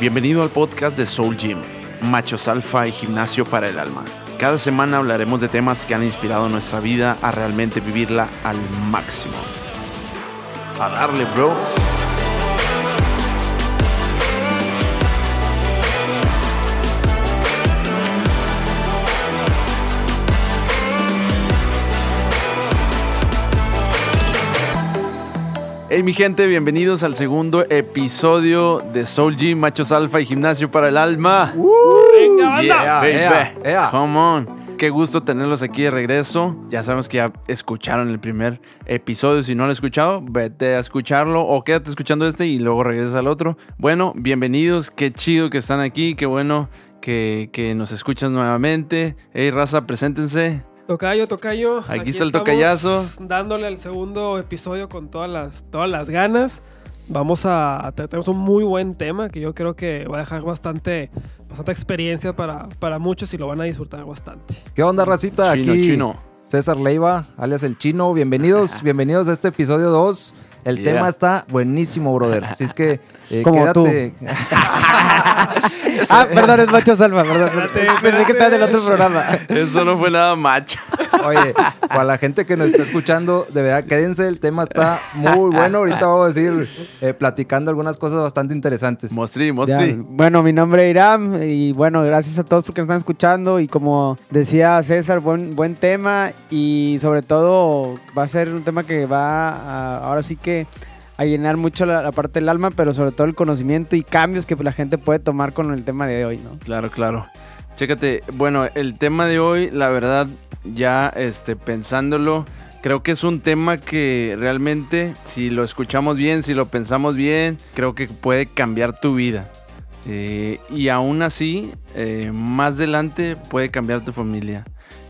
Bienvenido al podcast de Soul Gym, Machos Alfa y Gimnasio para el Alma. Cada semana hablaremos de temas que han inspirado nuestra vida a realmente vivirla al máximo. A darle, bro. Hey mi gente, bienvenidos al segundo episodio de Soul Gym, Machos Alfa y Gimnasio para el Alma. Venga, banda. Yeah, baby. ea, ea. Come on. Qué gusto tenerlos aquí de regreso. Ya sabemos que ya escucharon el primer episodio. Si no lo han escuchado, vete a escucharlo o quédate escuchando este y luego regresas al otro. Bueno, bienvenidos. Qué chido que están aquí. Qué bueno que, que nos escuchas nuevamente. Hey, raza, preséntense. Tocayo, tocayo. Aquí está el tocayazo. Dándole al segundo episodio con todas las, todas las ganas. Vamos a, a- tenemos un muy buen tema que yo creo que va a dejar bastante, bastante experiencia para, para muchos y lo van a disfrutar bastante. ¿Qué onda, racita? Chino, Aquí chino. César Leiva, alias El Chino. Bienvenidos, bienvenidos a este episodio 2. El Yeah. tema está buenísimo, brother. Así es que eh, Como tú. Ah, perdón, es Macho Salva, perdón. Pensé que estaba en el otro programa. Eso no fue nada macho. Oye, para la gente que nos está escuchando, de verdad, quédense. El tema está muy bueno. Ahorita vamos a decir, eh, platicando algunas cosas bastante interesantes. Mostri, Ya, mostri. Bueno, mi nombre es Iram y bueno, gracias a todos porque nos están escuchando y como decía César, buen, buen tema y sobre todo va a ser un tema que va a, ahora sí que a llenar mucho la, la parte del alma, pero sobre todo el conocimiento y cambios que la gente puede tomar con el tema de hoy, ¿no? Claro, claro. Chécate, bueno, el tema de hoy, la verdad, ya este, pensándolo, creo que es un tema que realmente, si lo escuchamos bien, si lo pensamos bien, creo que puede cambiar tu vida. Eh, y aún así, eh, más adelante puede cambiar tu familia.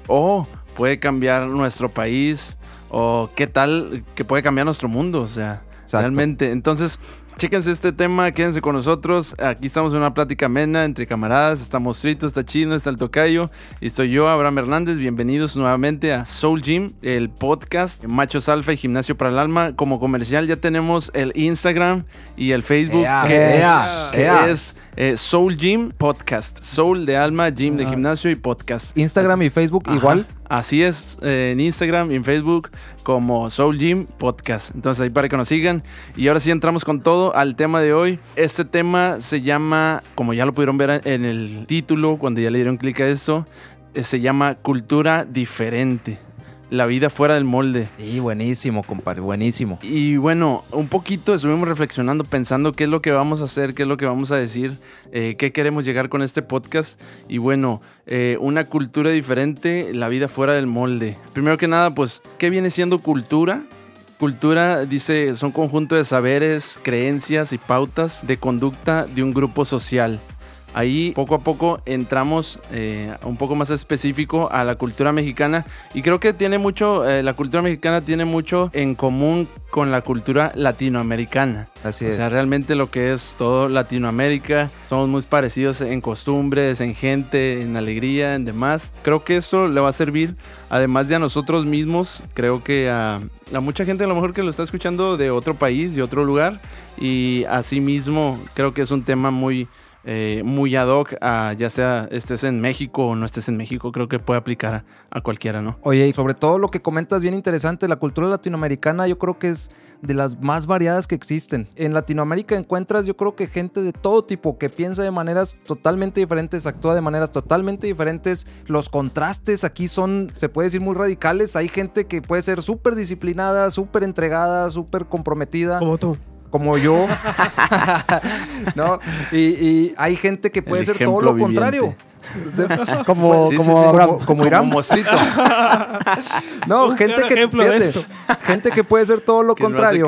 O puede cambiar nuestro país. O qué tal que puede cambiar nuestro mundo. O sea, Exacto. realmente. Entonces, chéquense este tema, quédense con nosotros. Aquí estamos en una plática amena entre camaradas. Estamos Trito, está Chino, está el Tocayo. Y soy yo, Abraham Hernández. Bienvenidos nuevamente a Soul Gym, el podcast Machos Alfa y Gimnasio para el Alma. Como comercial ya tenemos el Instagram y el Facebook. Ea, que ea, que ea. es eh, Soul Gym Podcast. Soul de alma, gym de gimnasio y podcast. Instagram y Facebook Ajá. igual. Así es, eh, en Instagram y en Facebook como Soul Gym Podcast. Entonces ahí para que nos sigan. Y ahora sí entramos con todo al tema de hoy. Este tema se llama, como ya lo pudieron ver en el título, cuando ya le dieron clic a esto, eh, se llama Cultura Diferente. La vida fuera del molde. Sí, buenísimo, compadre, buenísimo. Y bueno, un poquito estuvimos reflexionando, pensando qué es lo que vamos a hacer, qué es lo que vamos a decir, eh, qué queremos llegar con este podcast. Y bueno, eh, una cultura diferente, la vida fuera del molde. Primero que nada, pues, ¿qué viene siendo cultura? Cultura, dice, son conjunto de saberes, creencias y pautas de conducta de un grupo social. Ahí poco a poco entramos eh, un poco más específico a la cultura mexicana y creo que tiene mucho, eh, la cultura mexicana tiene mucho en común con la cultura latinoamericana. Así O es. sea, realmente lo que es todo Latinoamérica, somos muy parecidos en costumbres, en gente, en alegría, en demás. Creo que esto le va a servir, además de a nosotros mismos, creo que a, a mucha gente a lo mejor que lo está escuchando de otro país, de otro lugar, y asimismo creo que es un tema muy... eh, muy ad hoc, a, ya sea estés en México o no estés en México, creo que puede aplicar a, a cualquiera, ¿no? Oye, y sobre todo lo que comentas bien interesante, la cultura latinoamericana yo creo que es de las más variadas que existen. En Latinoamérica encuentras yo creo que gente de todo tipo que piensa de maneras totalmente diferentes, actúa de maneras totalmente diferentes. Los contrastes aquí son, se puede decir, muy radicales. Hay gente que puede ser súper disciplinada, súper entregada, súper comprometida Como tú. Como yo, ¿no? Y, y hay gente que puede ser todo lo viviente. contrario. Como, Sí, sí, como sí, Abraham. Como, como Irán. No, Un gente que, fíjate, gente que puede ser todo lo Que contrario,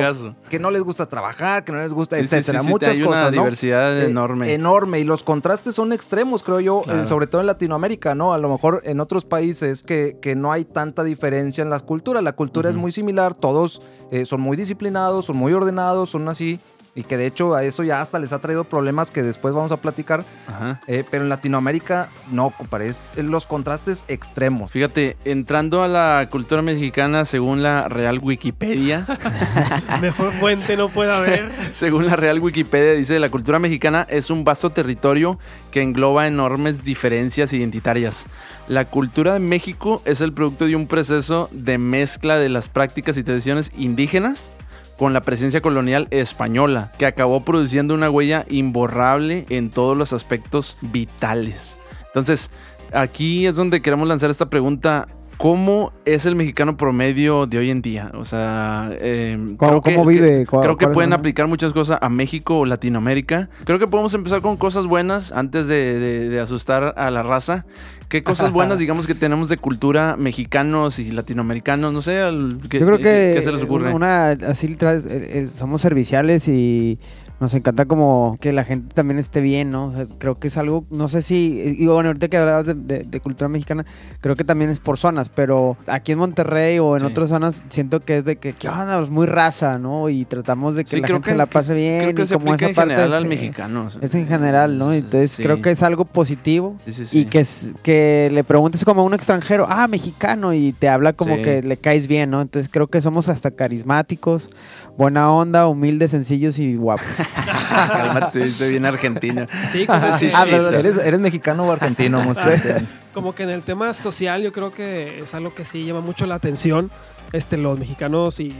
que no les gusta trabajar, que no les gusta, etcétera, muchas hay cosas, una ¿no? diversidad Eh, enorme. enorme y los contrastes son extremos, creo yo, eh, sobre todo en Latinoamérica, ¿no? A lo mejor en otros países que, que no hay tanta diferencia en las culturas, la cultura es muy similar, todos eh, son muy disciplinados, son muy ordenados, son así y que de hecho a eso ya hasta les ha traído problemas que después vamos a platicar. Ajá. Eh, pero en Latinoamérica no, compadre, es los contrastes extremos. Fíjate, entrando a la cultura mexicana según la Real Wikipedia, Mejor fuente no puede haber. según la Real Wikipedia dice, la cultura mexicana es un vasto territorio que engloba enormes diferencias identitarias. La cultura de México es el producto de un proceso de mezcla de las prácticas y tradiciones indígenas con la presencia colonial española, que acabó produciendo una huella imborrable en todos los aspectos vitales. Entonces, aquí es donde queremos lanzar esta pregunta. ¿Cómo es el mexicano promedio de hoy en día? O sea, eh, ¿Cómo- creo que- cómo vive? ¿Cuál- creo que pueden aplicar muchas cosas a México o Latinoamérica. Creo que podemos empezar con cosas buenas antes de, de- de asustar a la raza. ¿Qué cosas buenas, digamos, que tenemos de cultura mexicanos y latinoamericanos? No sé, ¿qué, Yo creo que ¿qué se les ocurre? una así es- eh, somos serviciales y nos encanta como que la gente también esté bien, ¿no? O sea, creo que es algo, no sé si, y bueno, ahorita que hablabas de, de- de cultura mexicana, creo que también es por zonas, pero aquí en Monterrey o en Sí. otras zonas siento que es de que, ¿qué onda? Pues muy raza, ¿no? Y tratamos de que Sí, la gente se la pase bien Creo que y se como esa en parte general es, al eh, mexicano. o sea. Es en general, ¿no? Entonces Sí. creo que es algo positivo. Y que, que le preguntes como a un extranjero, ah, mexicano, y te habla como que le caes bien, ¿no? Entonces creo que somos hasta carismáticos, buena onda, humildes, sencillos y guapos. Cálmate, estoy bien argentino. Sí, Ah, perdón. ¿Eres, eres mexicano o argentino, como que en el tema social yo creo que es algo que sí llama mucho la atención. Este, los mexicanos y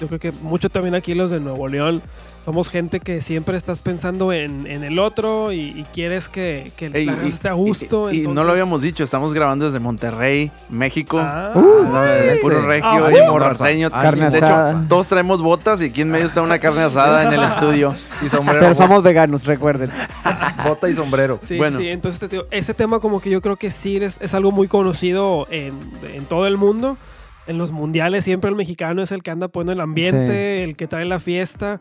yo creo que mucho también aquí los de Nuevo León. Somos gente que siempre estás pensando en, en el otro y, y quieres que, que Ey, la y- raza esté a gusto. Y, y no lo habíamos dicho, estamos grabando desde Monterrey, México. Ah, Excelente. Puro regio Ah, y. Carne de hecho, asada. todos traemos botas y aquí en medio está una carne asada en el estudio. Y sombrero. Pero somos veganos, recuerden. bota y sombrero. Sí, Bueno. sí, entonces te digo, ese tema como que yo creo que sí es, es algo muy conocido en, en todo el mundo. En los mundiales siempre el mexicano es el que anda poniendo el ambiente, el que trae la fiesta.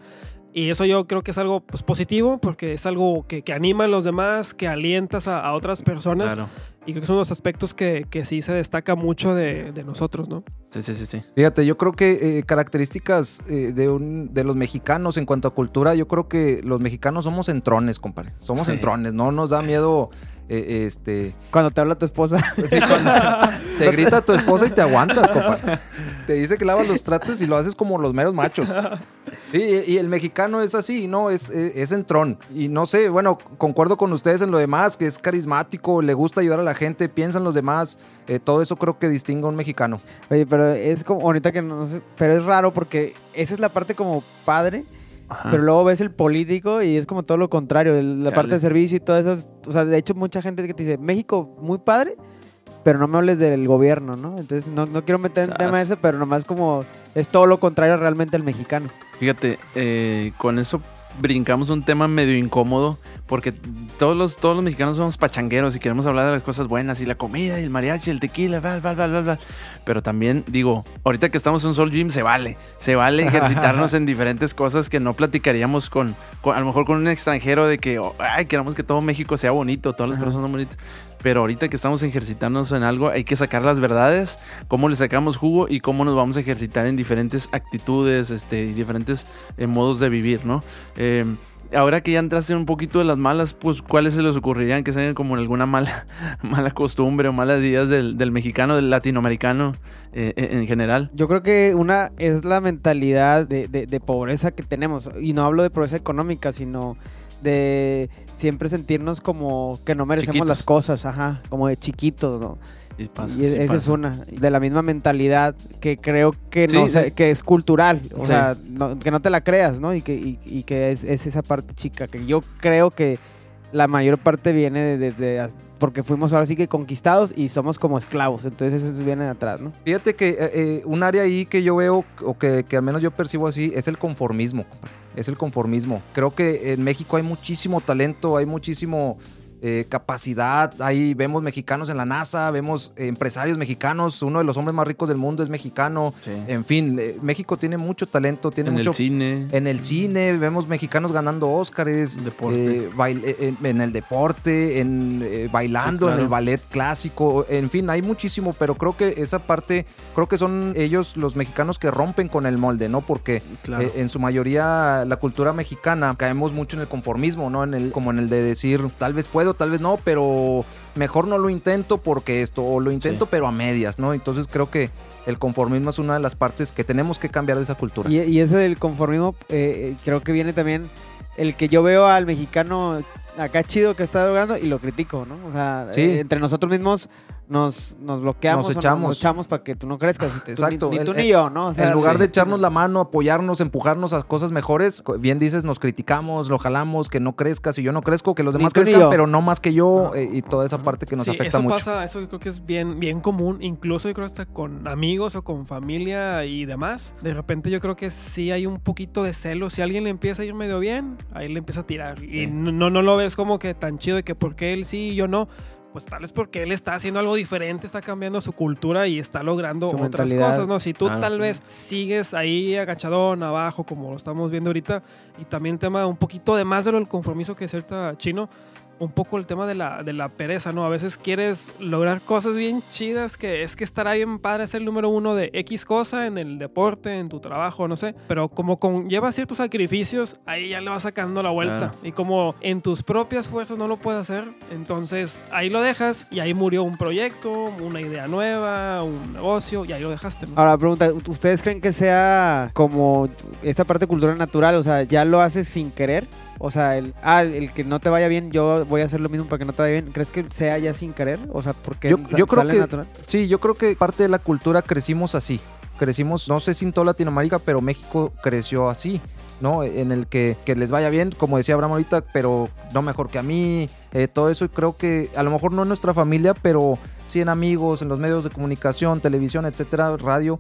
Y eso yo creo que es algo pues, positivo porque es algo que, que anima a los demás, que alientas a, a otras personas. Claro. Y creo que son los aspectos que, que sí se destaca mucho de, de nosotros, ¿no? Sí, sí, sí, sí. Fíjate, yo creo que eh, características eh, de, un- de los mexicanos en cuanto a cultura, yo creo que los mexicanos somos entrones, compadre. Somos Sí. entrones, no nos da miedo eh, este... Cuando te habla tu esposa. sí, cuando te grita tu esposa y te aguantas. Te dice que lavas los trastes y lo haces como los meros machos. Y, y el mexicano es así, ¿no? Es, es, es entrón. Y no sé, bueno, concuerdo con ustedes en lo demás, que es carismático, le gusta ayudar a la gente, piensa en los demás. eh, todo eso creo que distingue a un mexicano. Oye, pero es como, ahorita que no sé, pero es raro porque esa es la parte como padre, Ajá. pero luego ves el político y es como todo lo contrario, el- la Chale. parte de servicio y todas esas, o sea, de hecho mucha gente que te dice, México muy padre, pero no me hables del gobierno, ¿no? Entonces no, no quiero meter en Sas. tema ese, pero nomás como es todo lo contrario realmente al mexicano. Fíjate, eh, con eso brincamos un tema medio incómodo porque todos los, todos los mexicanos somos pachangueros y queremos hablar de las cosas buenas y la comida y el mariachi, el tequila, bla, bla, bla, bla, bla. Pero también digo, ahorita que estamos en Soul Gym se vale, se vale ejercitarnos en diferentes cosas que no platicaríamos con, con- a lo mejor con un extranjero de que, oh, ay, queremos que todo México sea bonito, todas las Ajá. personas son bonitas. Pero ahorita que estamos ejercitándonos en algo, hay que sacar las verdades, cómo le sacamos jugo y cómo nos vamos a ejercitar en diferentes actitudes, este, y diferentes eh, modos de vivir, ¿no? Eh, ahora que ya entraste un poquito de las malas, pues ¿cuáles se les ocurrirían que sean como alguna mala, mala costumbre o malas ideas del, del mexicano, del latinoamericano eh, en en general? Yo creo que una es la mentalidad de, de- de pobreza que tenemos. Y no hablo de pobreza económica, sino de siempre sentirnos como que no merecemos Chiquitos. las cosas, ajá, como de chiquitos, ¿no? Y pasa, y sí esa es una. De la misma mentalidad que creo que no que es cultural. O Sí. sea, no- que no te la creas, ¿no? Y que, y, y que es, es esa parte chica. Que yo creo que la mayor parte viene de, de- de as- porque fuimos ahora sí que conquistados y somos como esclavos. Entonces eso viene de atrás, ¿no? Fíjate que eh, eh, un área ahí que yo veo, o que, que al menos yo percibo así, es el conformismo. Es el conformismo. Creo que en México hay muchísimo talento, hay muchísimo eh, capacidad. Ahí vemos mexicanos en la NASA, vemos empresarios mexicanos. Uno de los hombres más ricos del mundo es mexicano. Sí. En fin, eh, México tiene mucho talento, tiene En mucho. el cine. En el cine vemos mexicanos ganando Óscares, eh, eh, en, en el deporte, en eh, bailando, Sí, claro. en el ballet clásico, en fin, hay muchísimo, pero creo que esa parte, creo que son ellos los mexicanos que rompen con el molde, ¿no? Porque Claro. en su mayoría la cultura mexicana caemos mucho en el conformismo, ¿no? En el, como en el de decir, tal vez puedo, tal vez no, pero mejor no lo intento porque esto, o lo intento Sí. pero a medias, ¿no? Entonces creo que el conformismo es una de las partes que tenemos que cambiar de esa cultura. Y, y ese del conformismo, eh, creo que viene también el que yo veo al mexicano acá chido que está logrando y lo critico, ¿no? O sea, Sí. eh, entre nosotros mismos nos, nos bloqueamos, Nos echamos. nos echamos para que tú no crezcas. Tú ni- Exacto. Ni, El- tú el- ni yo, ¿no? O sea, en lugar sí. de echarnos la mano, apoyarnos, empujarnos a cosas mejores, bien dices, nos criticamos, lo jalamos, que no crezcas y yo no crezco, que los Ni demás ni crezcan, pero no más que yo eh, y toda esa parte que nos Sí, afecta eso mucho. pasa, eso yo creo que es bien, bien común, incluso yo creo hasta con amigos o con familia y demás. De repente yo creo que sí hay un poquito de celo. Si alguien le empieza a ir medio bien, ahí le empieza a tirar. Y Sí. no, no lo ves como que tan chido de que por qué él sí y yo no. Pues tal vez porque él está haciendo algo diferente, está cambiando su cultura y está logrando Su otras mentalidad. cosas, ¿no? Si tú tal vez sigues ahí agachadón, abajo, como lo estamos viendo ahorita, y también el tema un poquito de más de lo del compromiso que cierta chino, un poco el tema de la, de la pereza, ¿no? A veces quieres lograr cosas bien chidas, que es que estará bien padre ser el número uno de X cosa en el deporte, en tu trabajo, no sé, pero como conlleva ciertos sacrificios, ahí ya le vas sacando la vuelta. Claro. Y como en tus propias fuerzas no lo puedes hacer, entonces ahí lo dejas y ahí murió un proyecto, una idea nueva, un negocio, y ahí lo dejaste, ¿no? Ahora, pregunta, ¿ustedes creen que sea como esa parte cultural natural? O sea, ¿ya lo haces sin querer? O sea, el, ah, el que no te vaya bien, yo voy a hacer lo mismo para que no te vaya bien. ¿Crees que sea ya sin querer? O sea, porque Yo- yo creo que- natural? Sí, yo creo que parte de la cultura crecimos así. Crecimos, no sé si en toda Latinoamérica, pero México creció así, ¿no? En el que, que les vaya bien, como decía Abraham ahorita, pero no mejor que a mí, eh, todo eso. Y creo que a lo mejor no en nuestra familia, pero sí en amigos, en los medios de comunicación, televisión, etcétera, radio.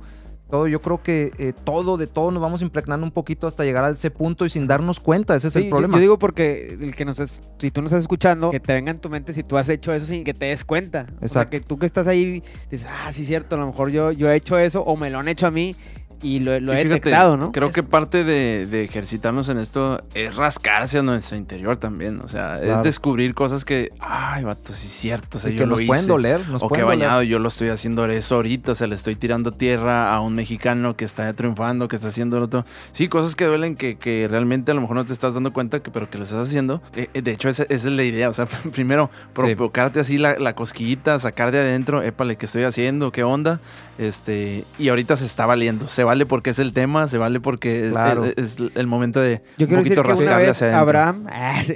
Todo, yo creo que eh, todo, de todo nos vamos impregnando un poquito hasta llegar a ese punto y sin darnos cuenta, ese es Sí, el yo- problema. Yo, digo porque el que nos es- si tú nos estás escuchando, que te venga en tu mente si tú has hecho eso sin que te des cuenta. O sea, Exacto. que tú que estás ahí dices, ah, sí, cierto, a lo mejor yo, yo he hecho eso o me lo han hecho a mí y lo, lo Y he fíjate, detectado, ¿no? Creo que parte de, de ejercitarnos en esto es rascarse a nuestro interior también. O sea, Claro. es descubrir cosas que, ay, vato, sí es cierto. O sea, Y yo que lo nos pueden hice. doler, nos o que pueden doler. bañado, yo lo estoy haciendo eso ahorita, o sea, le estoy tirando tierra a un mexicano que está triunfando, que está haciendo lo otro. Sí, cosas que duelen que, que realmente a lo mejor no te estás dando cuenta, que, pero que lo estás haciendo. Eh, eh, de hecho, esa, esa es la idea, o sea, primero provocarte así la, la cosquillita, sacar de adentro, épale, ¿qué estoy haciendo? ¿Qué onda? Este, y ahorita se está valiendo. Se vale porque es el tema, se vale porque es- Claro. es, es el momento de Yo un quiero decir poquito que una rascarle vez hacia adentro. Abraham, ah, sí.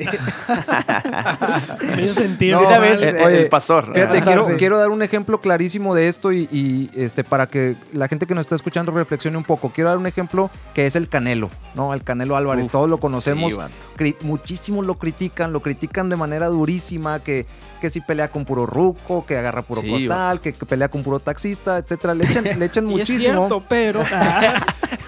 Me hizo sentido. No, Una mal. vez, El, Oye, el pasor. Fíjate, quiero, sí. quiero dar un ejemplo clarísimo de esto y, y, este, para que la gente que nos está escuchando reflexione un poco. Quiero dar un ejemplo que es el Canelo, ¿no? El Canelo Álvarez. Uf, Todos lo conocemos. sí, muchísimos lo critican, lo critican de manera durísima, que, que si pelea con puro ruco, que agarra puro Sí, costal, que, que pelea con puro taxista, etcétera. Le echan, le echan Y es muchísimo. cierto, pero...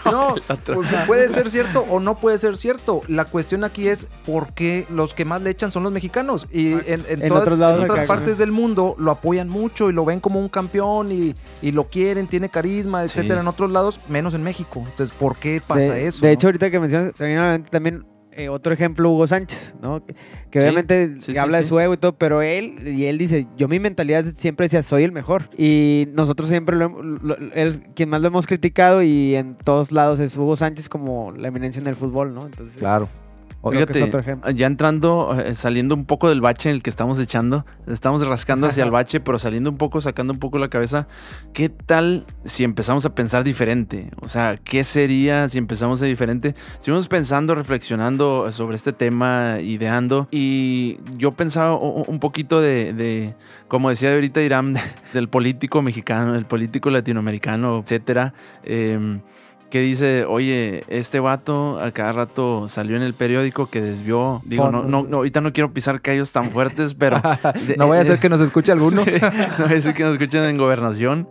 No, porque puede ser cierto o no puede ser cierto. La cuestión aquí es por qué los que más le echan son los mexicanos. Y en, en En todas en otras partes del mundo lo apoyan mucho y lo ven como un campeón y, y lo quieren, tiene carisma, etcétera. Sí. En otros lados, menos en México. Entonces, ¿por qué pasa de, eso? De no? hecho, ahorita que mencionas, también eh, otro ejemplo, Hugo Sánchez, ¿no? Que, que Sí, obviamente sí, sí, habla de su ego y todo, pero él, y él dice, yo mi mentalidad siempre decía, soy el mejor. Y nosotros siempre, lo, lo- él, quien más lo hemos criticado y en todos lados es Hugo Sánchez como la eminencia en el fútbol, ¿no? Entonces, claro. Fíjate, otro ya entrando, eh, saliendo un poco del bache en el que estamos echando, estamos rascando hacia el bache, pero saliendo un poco, sacando un poco la cabeza, ¿qué tal si empezamos a pensar diferente? O sea, ¿qué sería si empezamos a diferente? Estuvimos pensando, reflexionando sobre este tema, ideando, y yo pensaba un poquito de, de, como decía ahorita Irán, del político mexicano, del político latinoamericano, etcétera. Em, que dice, oye, este vato a cada rato salió en el periódico que desvió, digo, no, no, no, ahorita no quiero pisar callos tan fuertes, pero... de- no vaya a eh, que nos escuche alguno. sí, no vaya a ser que nos escuchen en gobernación.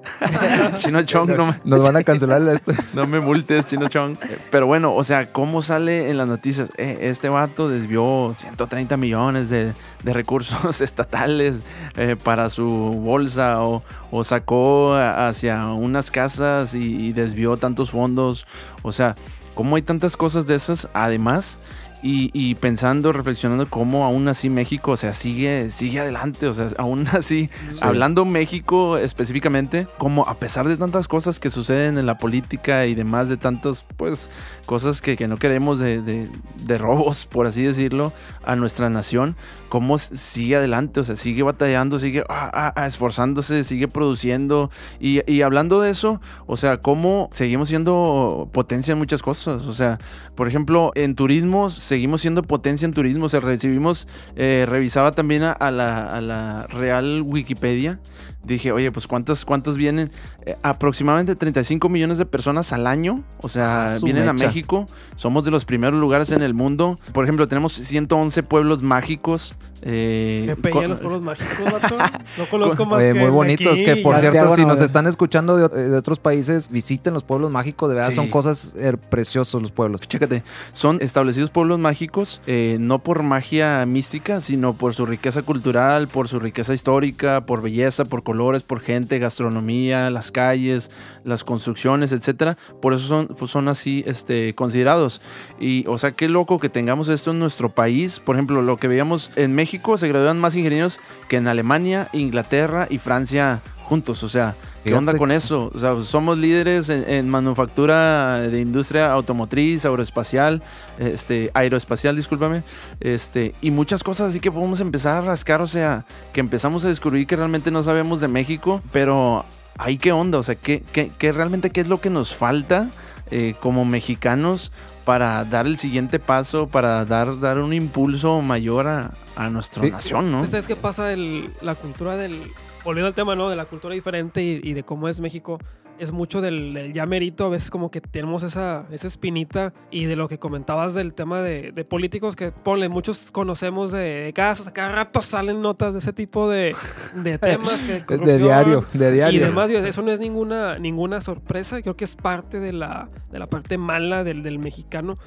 Chino Chong, no, me- Nos van a cancelar esto. no me multes, Chino Chong. Pero bueno, o sea, ¿cómo sale en las noticias? Eh, este vato desvió 130 millones de, de recursos estatales eh, para su bolsa o, o sacó hacia unas casas y, y desvió tantos fondos. O sea, ¿cómo hay tantas cosas de esas? Además, y, y pensando, reflexionando cómo aún así México, o sea, sigue, sigue adelante, o sea, aún así, hablando México específicamente, como a pesar de tantas cosas que suceden en la política y demás, de tantas, pues, cosas que, que no queremos de, de- de robos, por así decirlo, a nuestra nación, cómo sigue adelante, o sea, sigue batallando, sigue ah, ah, ah, esforzándose, sigue produciendo, y, y hablando de eso, o sea, cómo seguimos siendo potencia en muchas cosas, o sea, por ejemplo, en turismo seguimos siendo potencia en turismo. O sea, recibimos, eh, revisaba también a, a la, a la Real Wikipedia. Dije, oye, pues ¿cuántas, cuántas vienen? Eh, aproximadamente 35 millones de personas al año. O sea, Ah, su vienen a mecha. México. Somos de los primeros lugares en el mundo. Por ejemplo, tenemos 111 pueblos mágicos. eh, a los pueblos mágicos, vato. No conozco más Oye, que muy bonitos. aquí Que por y- cierto, si nos están escuchando de, de otros países, visiten los pueblos mágicos. De verdad, Sí. son cosas eh, preciosos los pueblos. Chécate, son establecidos pueblos mágicos, eh, no por magia mística, sino por su riqueza cultural, por su riqueza histórica, por belleza, por colores, por gente, gastronomía, las calles, las construcciones, etcétera. Por eso son, pues son así este, considerados. Y, o sea, qué loco que tengamos esto en nuestro país. Por ejemplo, lo que veíamos en México, se gradúan más ingenieros que en Alemania, Inglaterra y Francia juntos. O sea, ¿qué onda con eso? O sea, somos líderes en, en manufactura de industria automotriz, aeroespacial, este, aeroespacial, discúlpame, este, y muchas cosas así que podemos empezar a rascar, o sea, que empezamos a descubrir que realmente no sabemos de México, pero ahí qué onda, o sea, qué, qué, qué realmente qué es lo que nos falta eh, como mexicanos para dar el siguiente paso, para dar, dar un impulso mayor a, a nuestra Sí. nación, ¿no? ¿Sabes qué pasa? El, la cultura del. Volviendo al tema, ¿no? De la cultura diferente y, y de cómo es México. Es mucho del, del ya merito. A veces, como que tenemos esa, esa espinita. Y de lo que comentabas del tema de, de políticos, que ponle, muchos conocemos de, de casos. A cada rato salen notas de ese tipo de, de temas. Que De diario, de Y diario. demás, digo, eso no es ninguna, ninguna sorpresa. Creo que es parte de la, de la parte mala del, del mexicano.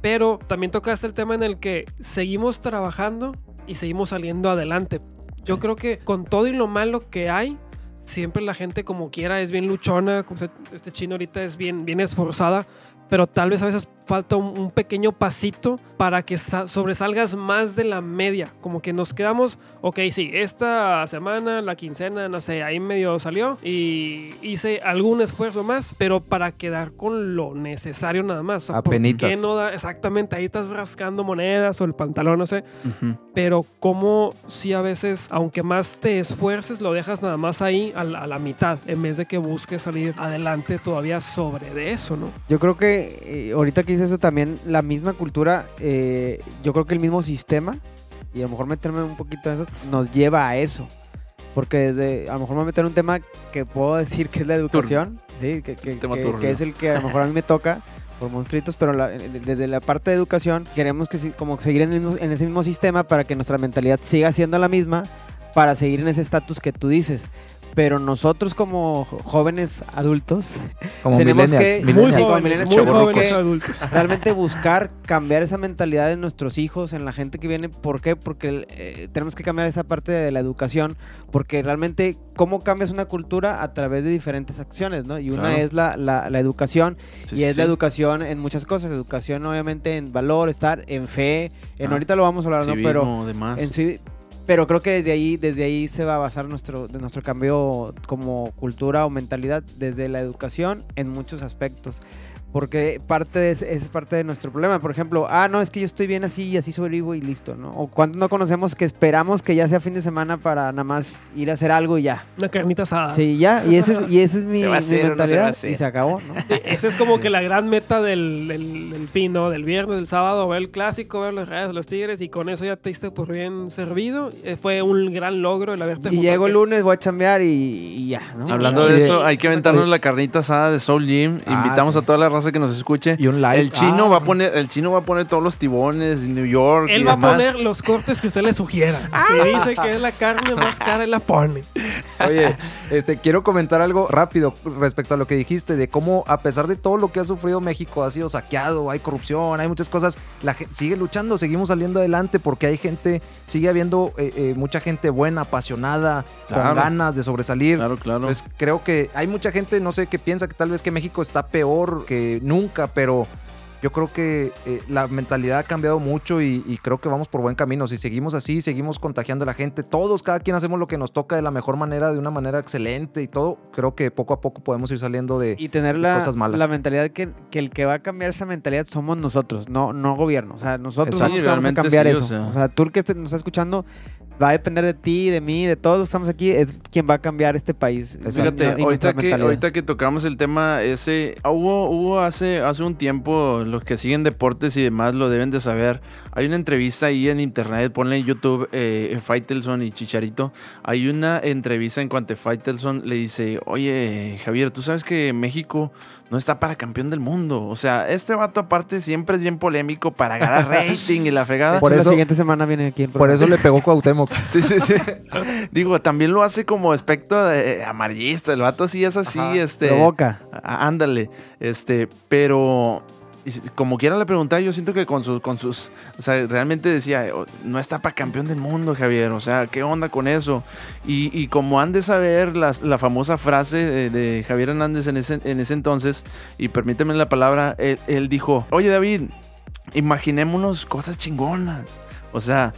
Pero también tocaste el tema en el que seguimos trabajando y seguimos saliendo adelante. Yo creo que con todo y lo malo que hay, siempre la gente como quiera es bien luchona. Este chino ahorita es bien, bien esforzada. Pero tal vez a veces falta un, un pequeño pasito para que sa- sobresalgas más de la media. Como que nos quedamos, ok, sí, esta semana, la quincena, no sé, ahí medio salió y hice algún esfuerzo más, pero para quedar con lo necesario nada más. O sea, ¿por Apenitas. qué no da? Exactamente, ahí estás rascando monedas o el pantalón, no sé. Ujú. Pero como si a veces, aunque más te esfuerces, lo dejas nada más ahí a la, a la mitad, en vez de que busques salir adelante todavía sobre de eso, ¿no? Yo creo que eh, ahorita que dices eso también, la misma cultura, eh, yo creo que el mismo sistema, y a lo mejor meterme un poquito en eso, nos lleva a eso. Porque desde, a lo mejor me voy a meter un tema que puedo decir que es la educación, ¿sí? que, que- que- que es el que a lo mejor a mí me toca por monstruitos, pero la- desde la parte de educación queremos que como seguir en, el mismo- en ese mismo sistema para que nuestra mentalidad siga siendo la misma, para seguir en ese estatus que tú dices. Pero nosotros como jóvenes adultos Como tenemos millennials. que- Millennials. millennials. jóvenes, millennials muy chavorrucos. jóvenes adultos. realmente buscar cambiar esa mentalidad en nuestros hijos, en la gente que viene. ¿Por qué? Porque eh, tenemos que cambiar esa parte de la educación, porque realmente cómo cambias una cultura a través de diferentes acciones, ¿no? Y una Claro. es la, la- la educación, Sí, y sí, es la educación en muchas cosas, educación obviamente en valor, estar en fe, en Ah, ahorita lo vamos a hablar, ¿no? Pero demás. en sí- pero creo que desde ahí, desde ahí se va a basar nuestro, nuestro cambio como cultura o mentalidad, desde la educación en muchos aspectos. Porque parte de, ese- es parte de nuestro problema. Por ejemplo, ah, no, es que yo estoy bien así y así sobrevivo y listo, ¿no? O cuando no conocemos que esperamos que ya sea fin de semana para nada más ir a hacer algo y ya. Una carnita asada. Sí, ya. Y ese es, y ese es mi, ¿Se va a mi hacer o no se va a mentalidad. hacer? y se acabó, ¿no? Sí, Esa es como que la gran meta del, del, del fin, ¿no? Del viernes, del sábado, ver el clásico, ver los rayos, los tigres, y con eso ya te diste por bien servido. Eh, fue un gran logro el haberte Y llego el lunes, voy a chambear y, y ya, ¿no? Hablando de eso, hay que aventarnos la carnita asada de Soul Gym. Ah, Invitamos sí. a toda la raza raza que nos escuche. Y un like. El chino Ah. va a poner, el chino va a poner todos los tibones, New York. y Él va a poner los cortes que usted le sugiera. Si dice que es la carne más cara, él la pone. Oye, este, quiero comentar algo rápido respecto a lo que dijiste, de cómo a pesar de todo lo que ha sufrido México, ha sido saqueado, hay corrupción, hay muchas cosas, la gente sigue luchando, seguimos saliendo adelante porque hay gente, sigue habiendo eh, eh, mucha gente buena, apasionada, Claro. con ganas de sobresalir. Claro, claro. Pues creo que hay mucha gente, no sé, que piensa que tal vez que México está peor que nunca, pero yo creo que eh, la mentalidad ha cambiado mucho y, y creo que vamos por buen camino. Si seguimos así, seguimos contagiando a la gente, todos, cada quien hacemos lo que nos toca de la mejor manera, de una manera excelente y todo, creo que poco a poco podemos ir saliendo de... Y tener de la, cosas malas. la mentalidad que, que el que va a cambiar esa mentalidad somos nosotros, no, no gobierno. O sea, nosotros Exacto. somos vamos a cambiar sí, o eso. sea. O sea, tú el que nos está escuchando va a depender de ti, de mí, de todos los que estamos aquí, es quien va a cambiar este país. Fíjate, ahorita que, ahorita que tocamos el tema ese, hubo, hubo hace, hace un tiempo, los que siguen deportes y demás lo deben de saber, hay una entrevista ahí en internet, ponle en YouTube eh, Faitelson y Chicharito, hay una entrevista en cuanto a Faitelson le dice, oye Javier, tú sabes que México no está para campeón del mundo, o sea, este vato aparte siempre es bien polémico para ganar rating y la fregada. Por la eso- siguiente semana viene aquí en Por eso le pegó Cuauhtémoc. Sí, sí, sí. Digo, también lo hace como aspecto de amarillista. El vato sí es así, Ajá, este. provoca. á- Ándale. Este, pero. Como quiera le preguntaba, yo siento que con sus, con sus. O sea, realmente decía, "Oh, no está para campeón del mundo, Javier. O sea, ¿qué onda con eso? Y, y como han de saber las- la famosa frase de, Javier Hernández en ese, en ese entonces, y permíteme la palabra, él, dijo: Oye, David, imaginémonos cosas chingonas. O sea,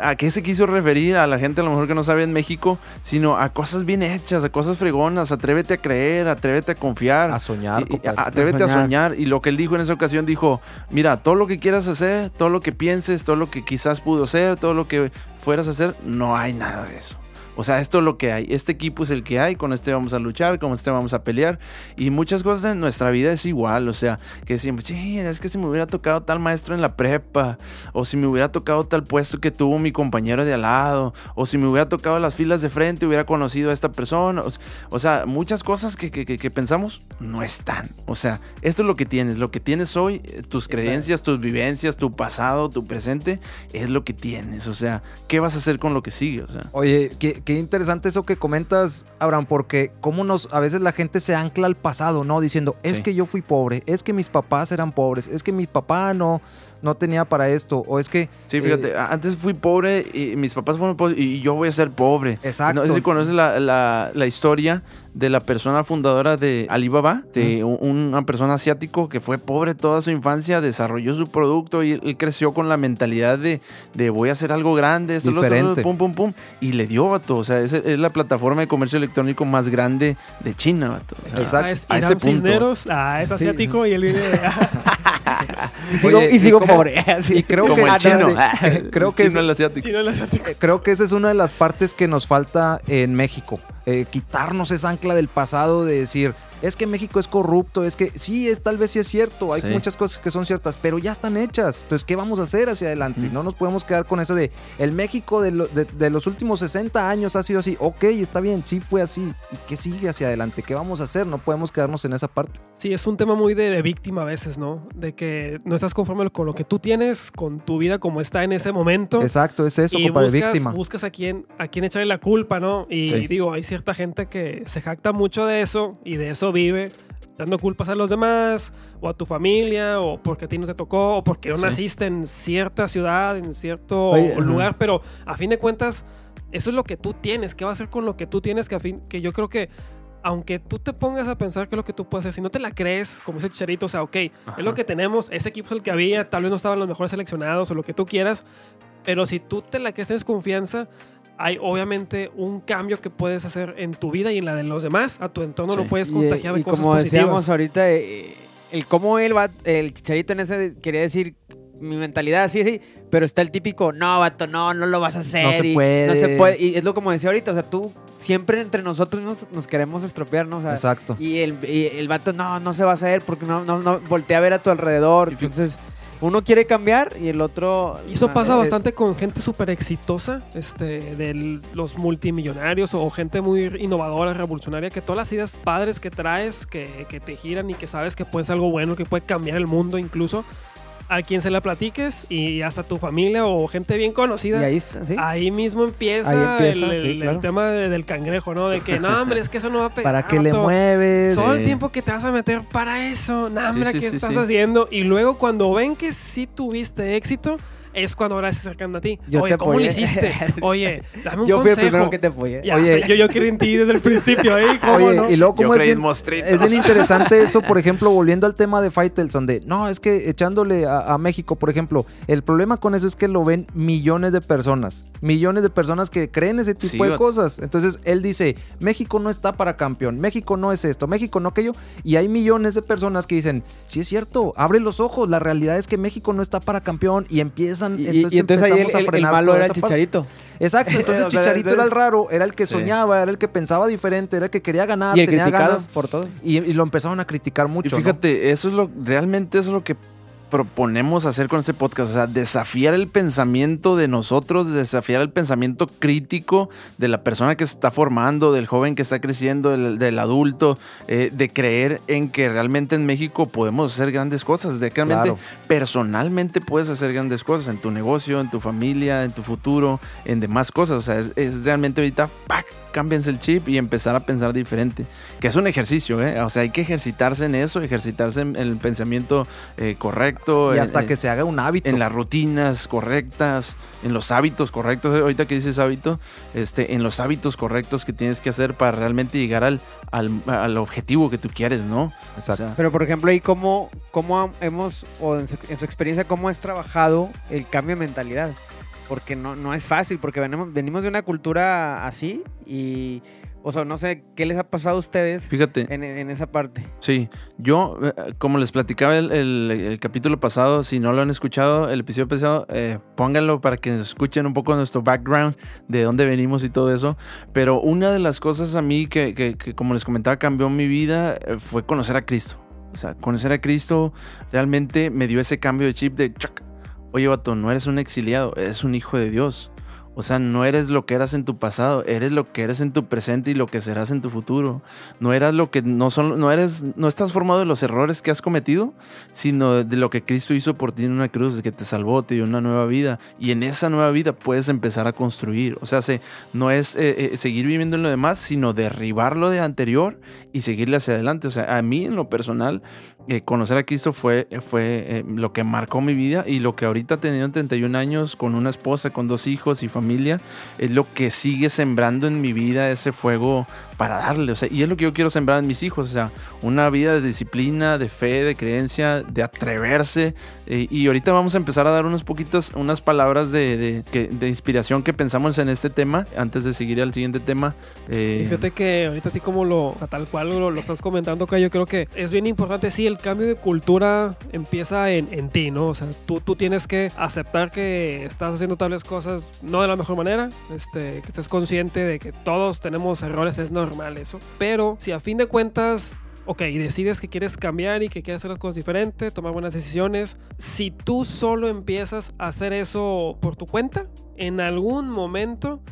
¿a qué se quiso referir a la gente a lo mejor que no sabe en México? Sino a cosas bien hechas, a cosas fregonas. Atrévete a creer, atrévete a confiar. A soñar, Y- atrévete A a soñar. soñar. Y lo que él dijo en esa ocasión dijo, mira, todo lo que quieras hacer, todo lo que pienses, todo lo que quizás pudo ser, todo lo que fueras a hacer, no hay nada de eso. O sea, esto es lo que hay. Este equipo es el que hay. Con este vamos a luchar, con este vamos a pelear. Y muchas cosas en nuestra vida es igual. O sea, que decimos, sí, es que si me hubiera tocado tal maestro en la prepa. O si me hubiera tocado tal puesto que tuvo mi compañero de al lado. O si me hubiera tocado las filas de frente, hubiera conocido a esta persona. O, sea, muchas cosas que, que- que- que pensamos no están. O sea, esto es lo que tienes. Lo que tienes hoy, eh, tus creencias, tus vivencias, tu pasado, tu presente, es lo que tienes. O sea, ¿qué vas a hacer con lo que sigue? O sea. Oye, qué, qué interesante eso que comentas, Abraham, porque cómo nos, a veces la gente se ancla al pasado, ¿no? Diciendo, es Sí. que yo fui pobre, es que mis papás eran pobres, es que mi papá no, no tenía para esto, o es que... Sí, eh, fíjate, antes fui pobre y mis papás fueron pobres y yo voy a ser pobre. Exacto. No sé si conoces la, la- la historia de la persona fundadora de Alibaba, de un- una persona asiático que fue pobre toda su infancia, desarrolló su producto y él, creció con la mentalidad de, de voy a hacer algo grande, esto, lo otro, Diferente. pum, pum, pum. Y le dio, vato. O sea, es, es la plataforma de comercio electrónico más grande de China, vato. O sea, Exacto. Ah, es a ese Irán punto. Cisneros, ah, es asiático y él viene de... Y sigo, Oye, y sigo cómo- pobre. así. Y creo como que, el chino. fíjate, creo que Chino es- el asiático. chino el asiático. Eh, Creo que esa es una de las partes que nos falta en México. Eh, quitarnos esa ancla del pasado de decir, es que México es corrupto, es que sí, es tal vez sí es cierto, hay Sí. muchas cosas que son ciertas, pero ya están hechas. Entonces, ¿qué vamos a hacer hacia adelante? Mm. No nos podemos quedar con eso de, el México de, lo- de- de los últimos 60 años ha sido así. Ok, está bien, sí fue así. ¿Y qué sigue hacia adelante? ¿Qué vamos a hacer? No podemos quedarnos en esa parte. Sí, es un tema muy de, de víctima a veces, ¿no? De que no estás conforme con lo que tú tienes, con tu vida como está en ese momento. Exacto, es eso, y compadre, buscas, víctima. buscas a quién, a quién echarle la culpa, ¿no? Y Sí. digo, hay cierta gente que se jacta mucho de eso y de eso vive, dando culpas a los demás, o a tu familia, o porque a ti no te tocó, o porque no Sí. naciste en cierta ciudad, en cierto Oye, ajá. lugar, pero a fin de cuentas, eso es lo que tú tienes. ¿Qué va a hacer con lo que tú tienes? Que, a fin, que yo creo que aunque tú te pongas a pensar qué es lo que tú puedes hacer, si no te la crees, como ese chicharito, o sea, ok, Ajá. es lo que tenemos, ese equipo es el que había, tal vez no estaban los mejores seleccionados o lo que tú quieras, pero si tú te la crees, tienes confianza, hay obviamente un cambio que puedes hacer en tu vida y en la de los demás, a tu entorno Sí. lo puedes Y, contagiar de y cosas como decíamos ahorita, eh, el cómo él va, el chicharito en ese quería decir mi mentalidad así, así, pero está el típico, no, vato, no, no lo vas a hacer. No se y puede. No se puede. Y es lo como decía ahorita, o sea, tú siempre entre nosotros nos, nos queremos estropear, ¿no? O sea, Exacto. y el, y el vato, no, no se va a hacer porque no, no, no, voltea a ver a tu alrededor. Entonces, uno quiere cambiar y el otro... Y eso pasa eh, bastante con gente súper exitosa, este, de los multimillonarios o gente muy innovadora, revolucionaria, que todas las ideas padres que traes, que, que te giran y que sabes que puede ser algo bueno, que puede cambiar el mundo incluso, a quien se la platiques y hasta tu familia o gente bien conocida. Y ahí está, ¿sí? Ahí mismo empieza, Ahí empieza, el, sí, el- claro. el tema de- del cangrejo, ¿no? De que, no, hombre, es que eso no va a pegar. ¿Para qué le mueves? Todo el tiempo que te vas a meter para eso, no, hombre, ¿qué estás haciendo? Y luego cuando ven que sí tuviste éxito, es cuando ahora se acercan a ti. Yo Oye, te ¿cómo lo hiciste? Oye, dame un Yo fui el consejo. primero que te apoyé. Ya, Oye. o sea, yo, yo creí en ti desde el principio, ¿eh? ¿Cómo Oye, no? y luego como es bien, es bien interesante eso, por ejemplo, volviendo al tema de Faitelson, de no, es que echándole a, a México, por ejemplo, el problema con eso es que lo ven millones de personas, millones de personas que creen ese tipo Sí, de cosas. Entonces él dice, México no está para campeón, México no es esto, México no aquello, y hay millones de personas que dicen, sí es cierto, abre los ojos, la realidad es que México no está para campeón y empiezan, Y, y- y entonces ahí el, empezamos a el- el frenar malo era el esa parte. chicharito. Exacto, entonces Chicharito es- era el raro, era el que Sí. soñaba, era el que pensaba diferente, era el que quería ganar, Y el tenía criticado ganas. por todo. Y, y lo empezaron a criticar mucho. Y ¿no? fíjate, eso es lo, realmente eso es lo que proponemos hacer con este podcast, o sea, desafiar el pensamiento de nosotros, desafiar el pensamiento crítico de la persona que se está formando, del joven que está creciendo, del, del adulto, eh, de creer en que realmente en México podemos hacer grandes cosas, de que realmente Claro. personalmente puedes hacer grandes cosas en tu negocio, en tu familia, en tu futuro, en demás cosas, o sea, es, es realmente ahorita, ¡pac! cámbiense el chip y empezar a pensar diferente, que es un ejercicio, ¿eh? o sea, hay que ejercitarse en eso, ejercitarse en, en el pensamiento eh, correcto, Y hasta en- que se haga un hábito. en las rutinas correctas, en los hábitos correctos. Ahorita que dices hábito, este, en los hábitos correctos que tienes que hacer para realmente llegar al, al, al objetivo que tú quieres, ¿no? Exacto. O sea, Pero por ejemplo, ahí cómo, cómo hemos, o en su, en su experiencia, cómo has trabajado el cambio de mentalidad. Porque no, no es fácil, porque venimos, venimos de una cultura así y, o sea, no sé, ¿qué les ha pasado a ustedes fíjate, en, en esa parte? sí, yo, eh, como les platicaba el, el- el capítulo pasado, si no lo han escuchado, el episodio pasado, eh, pónganlo para que escuchen un poco nuestro background, de dónde venimos y todo eso. Pero una de las cosas a mí que, que- que, como les comentaba, cambió mi vida eh, fue conocer a Cristo. O sea, conocer a Cristo realmente me dio ese cambio de chip de, "Chuck, oye, vato, no eres un exiliado, eres un hijo de Dios. O sea, no eres lo que eras en tu pasado, eres lo que eres en tu presente y lo que serás en tu futuro. No eras lo que no son, no eres, no estás formado de los errores que has cometido, sino de lo que Cristo hizo por ti en una cruz, de que te salvó, te dio una nueva vida. Y en esa nueva vida puedes empezar a construir. O sea, se, no es eh, eh, seguir viviendo en lo demás, sino derribar lo de anterior y seguirle hacia adelante. O sea, a mí en lo personal, eh, conocer a Cristo fue, fue lo que marcó mi vida y lo que ahorita teniendo 31 años, con una esposa, con dos hijos y familia, es lo que sigue sembrando en mi vida ese fuego para darle. O sea, y es lo que yo quiero sembrar en mis hijos. O sea, una vida de disciplina, de fe, de creencia, de atreverse. Eh, y ahorita vamos a empezar a dar unos poquitos, unas palabras de, de, que- de inspiración que pensamos en este tema, antes de seguir al siguiente tema. Eh, fíjate que ahorita así como lo, o sea, tal cual lo, lo estás comentando acá, yo creo que es bien importante, sí, el cambio de cultura empieza en, en ti, ¿no? O sea, tú, tú tienes que aceptar que estás haciendo tales cosas no de la mejor manera, este, que estés consciente de que todos tenemos errores, es normal eso, pero si a fin de cuentas... Ok, decides que quieres cambiar y que quieres hacer las cosas diferentes, tomar buenas decisiones. Si tú solo empiezas a hacer eso por tu cuenta, en algún momento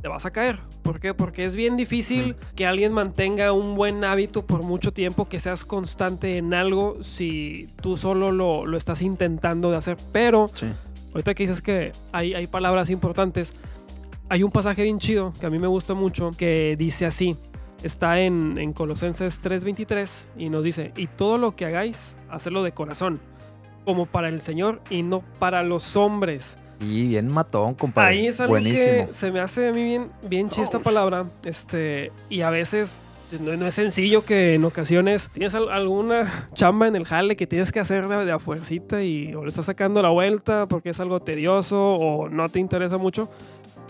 te vas a caer. ¿Por qué? Porque es bien difícil que alguien mantenga un buen hábito por mucho tiempo, que seas constante en algo si tú solo lo, lo estás intentando de hacer. Pero sí. ahorita que dices que hay, hay palabras importantes, hay un pasaje bien chido que a mí me gusta mucho que dice así. Está en, en Colosenses 3:23 y nos dice, y todo lo que hagáis, hacerlo de corazón, como para el Señor y no para los hombres. Y bien matón, compadre. Ahí es algo Buenísimo. que se me hace a mí bien, bien chida esta palabra. Este, y a veces no, no es sencillo que en ocasiones tienes al- alguna chamba en el jale que tienes que hacer de, de a fuercita y o le estás sacando la vuelta porque es algo tedioso o no te interesa mucho.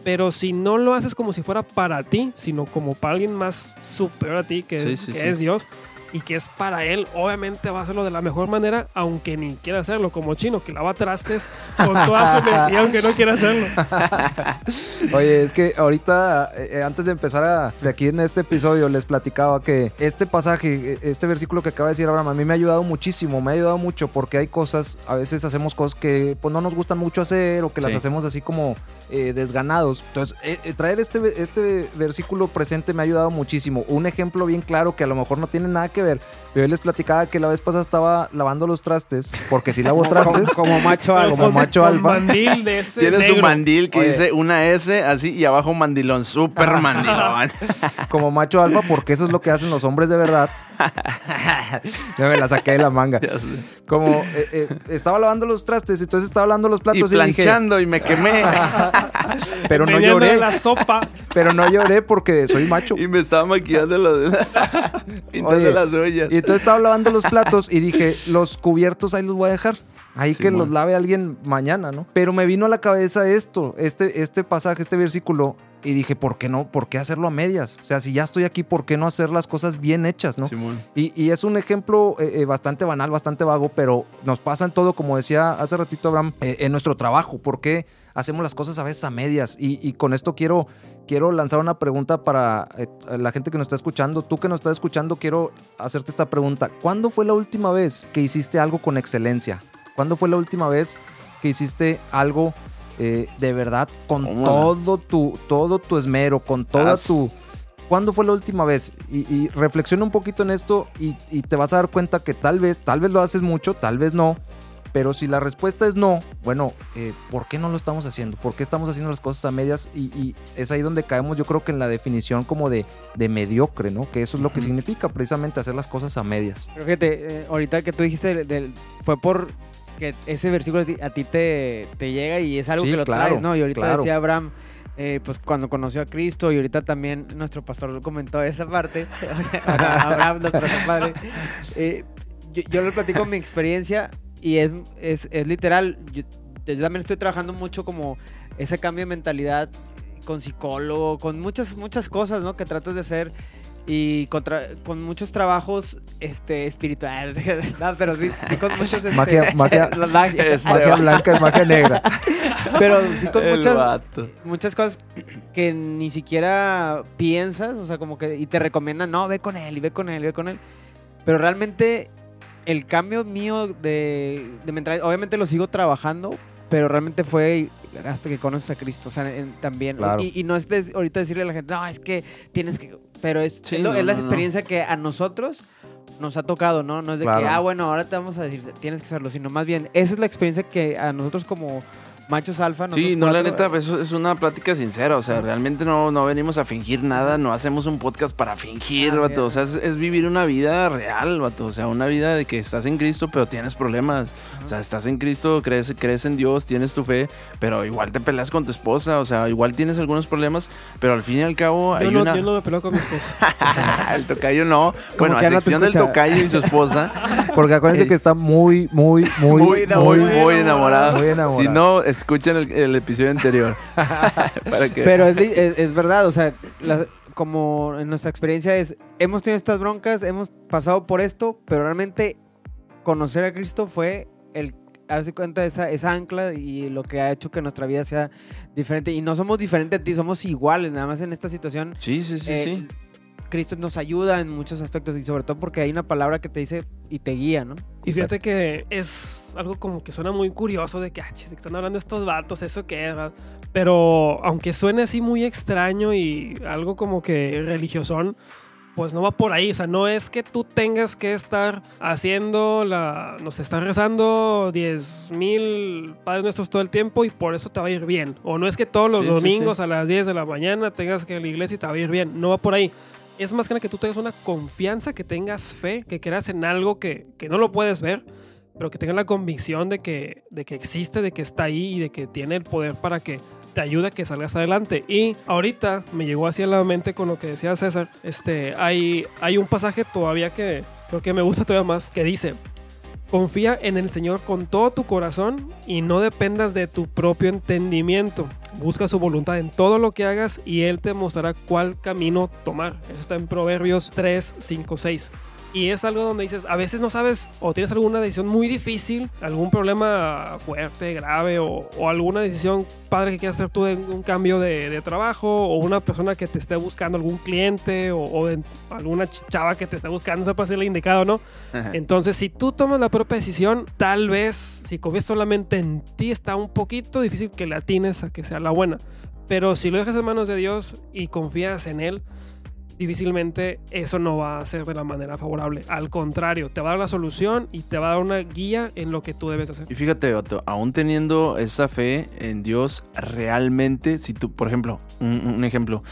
Pero si no lo haces como si fuera para ti, sino como para alguien más superior a ti, que, Sí, es- sí, que sí. es Dios, y que es para él, obviamente va a hacerlo de la mejor manera, aunque ni quiera hacerlo, como chino, que lava trastes con toda su energía, aunque no quiera hacerlo. Oye, es que ahorita, eh, eh, antes de empezar a, de aquí en este episodio, les platicaba que este pasaje, eh, este versículo que acaba de decir Abraham, a mí me ha ayudado muchísimo, me ha ayudado mucho porque hay cosas, a veces hacemos cosas que pues no nos gustan mucho hacer o que las Sí. hacemos así como eh, desganados. Entonces, eh, eh, traer este, este versículo presente me ha ayudado muchísimo. Un ejemplo bien claro que a lo mejor no tiene nada que ver, yo les platicaba que la vez pasada estaba lavando los trastes, porque si lavo Como, trastes... como macho Como alfa. Con- macho alfa. mandil de este Tiene su mandil que Oye. dice una S así y abajo mandilón, súper mandilón. como macho alfa, porque eso es lo que hacen los hombres de verdad. ya me la saqué de la manga. Como eh, eh, estaba lavando los trastes, entonces estaba lavando los y platos y, dije, planchando y me quemé. pero no lloré, la sopa. pero no lloré porque soy macho. y me estaba maquillando pintando Oye, las. Y entonces estaba lavando los platos y dije, los cubiertos ahí los voy a dejar. Ahí que los lave alguien mañana, ¿no? Pero me vino a la cabeza esto, este, este pasaje, este versículo, y dije, ¿por qué no? ¿Por qué hacerlo a medias? O sea, si ya estoy aquí, ¿por qué no hacer las cosas bien hechas, no? Simón. Y, y es un ejemplo eh, eh, bastante banal, bastante vago, pero nos pasa en todo, como decía hace ratito Abraham, eh, en nuestro trabajo. ¿Por qué hacemos las cosas a veces a medias? Y, y con esto quiero, quiero lanzar una pregunta para eh, la gente que nos está escuchando. Tú que nos estás escuchando, quiero hacerte esta pregunta. ¿Cuándo fue la última vez que hiciste algo con excelencia? ¿Cuándo fue la última vez que hiciste algo eh, de verdad con todo tu, todo tu esmero, con toda As- tu... ¿Cuándo fue la última vez? Y, y reflexiona un poquito en esto y, y te vas a dar cuenta que tal vez, tal vez lo haces mucho, tal vez no. Pero si la respuesta es no, bueno, eh, ¿por qué no lo estamos haciendo? ¿Por qué estamos haciendo las cosas a medias? Y, y es ahí donde caemos, yo creo que en la definición como de, de mediocre, ¿no? Que eso es lo que significa precisamente hacer las cosas a medias. Pero fíjate, eh, ahorita que tú dijiste, del- del- fue por que ese versículo a ti, a ti te, te llega y es algo Sí, que lo claro, traes, ¿no? Y ahorita claro. decía Abraham, eh, pues cuando conoció a Cristo y ahorita también nuestro pastor comentó esa parte, Abraham, nuestro padre, eh, yo, yo le platico mi experiencia y es, es, es literal, yo, yo también estoy trabajando mucho como ese cambio de mentalidad con psicólogo, con muchas, muchas cosas, ¿no? Que tratas de hacer y contra- con muchos trabajos este, espirituales, no, pero sí, sí con muchos... este, Magia- magia- la magia, Este Magia va- blanca y magia negra. pero sí con El muchas, vato. muchas cosas que ni siquiera piensas, o sea, como que y te recomiendan, no, ve con él y ve con él, ve con él. Pero realmente el cambio mío de, de mentalidad, obviamente lo sigo trabajando, pero realmente fue hasta que conoces a Cristo, o sea, en- también. Claro. Y, y no es de- ahorita decirle a la gente, no, es que tienes que, pero es, Sí, es, lo- no, es la no, no. experiencia que a nosotros nos ha tocado, ¿no? No es de Claro. que, ah, bueno, ahora te vamos a decir, tienes que hacerlo, sino más bien, esa es la experiencia que a nosotros como machos alfa, Sí, no, la cuatro, neta, eso es una plática sincera. O sea, realmente no, no venimos a fingir nada. No hacemos un podcast para fingir, Ah, vato. O sea, es, es vivir una vida real, vato. O sea, una vida de que estás en Cristo, pero tienes problemas. O sea, estás en Cristo, crees, crees en Dios, tienes tu fe, pero igual te peleas con tu esposa. O sea, igual tienes algunos problemas, pero al fin y al cabo hay Yo no, una. yo no me peleo con mi esposa. el tocayo no. Bueno, a ya no del tocayo y su esposa. Porque acuérdense que está muy, muy, muy, Muy, muy, muy, enamorada. Muy enamorada. Si no, escuchen el, el episodio anterior. Para que... Pero es, li- es- es verdad, o sea, la- como en nuestra experiencia es, hemos tenido estas broncas, hemos pasado por esto, pero realmente conocer a Cristo fue el darse cuenta de esa, esa ancla y lo que ha hecho que nuestra vida sea diferente. Y no somos diferentes a ti, somos iguales, nada más en esta situación. Sí, sí, sí, eh, sí. Cristo nos ayuda en muchos aspectos y sobre todo porque hay una palabra que te dice y te guía, ¿no? Y fíjate que es algo como que suena muy curioso de que, ah, chis, ¿de qué están hablando estos vatos, eso qué era. Pero aunque suene así muy extraño y algo como que religiosón, pues no va por ahí. O sea, no es que tú tengas que estar haciendo la. Nos están rezando 10 mil padres nuestros todo el tiempo y por eso te va a ir bien. O no es que todos los Sí, sí, domingos sí. a las 10 de la mañana tengas que ir a la iglesia y te va a ir bien. No va por ahí. Es más que nada que tú tengas una confianza, que tengas fe, que creas en algo que, que no lo puedes ver, pero que tengas la convicción de que, de que existe, de que está ahí y de que tiene el poder para que te ayude a que salgas adelante. Y ahorita me llegó así a la mente con lo que decía César. Este, hay, hay un pasaje todavía que creo que me gusta todavía más, que dice, confía en el Señor con todo tu corazón y no dependas de tu propio entendimiento. Busca su voluntad en todo lo que hagas y Él te mostrará cuál camino tomar. Eso está en Proverbios 3, 5, 6. Y es algo donde dices, a veces no sabes o tienes alguna decisión muy difícil, algún problema fuerte, grave o, o alguna decisión padre que quieras hacer tú de un cambio de, de trabajo o una persona que te esté buscando, algún cliente o, o de- alguna ch- chava que te esté buscando, no sepa si le indicado o no. Entonces, si tú tomas la propia decisión, tal vez, si confías solamente en ti, está un poquito difícil que le atines a que sea la buena. Pero si lo dejas en manos de Dios y confías en Él, difícilmente eso no va a ser de la manera favorable. Al contrario, te va a dar la solución y te va a dar una guía en lo que tú debes hacer. Y fíjate, vato, aún teniendo esa fe en Dios, realmente, si tú, por ejemplo, un, un ejemplo,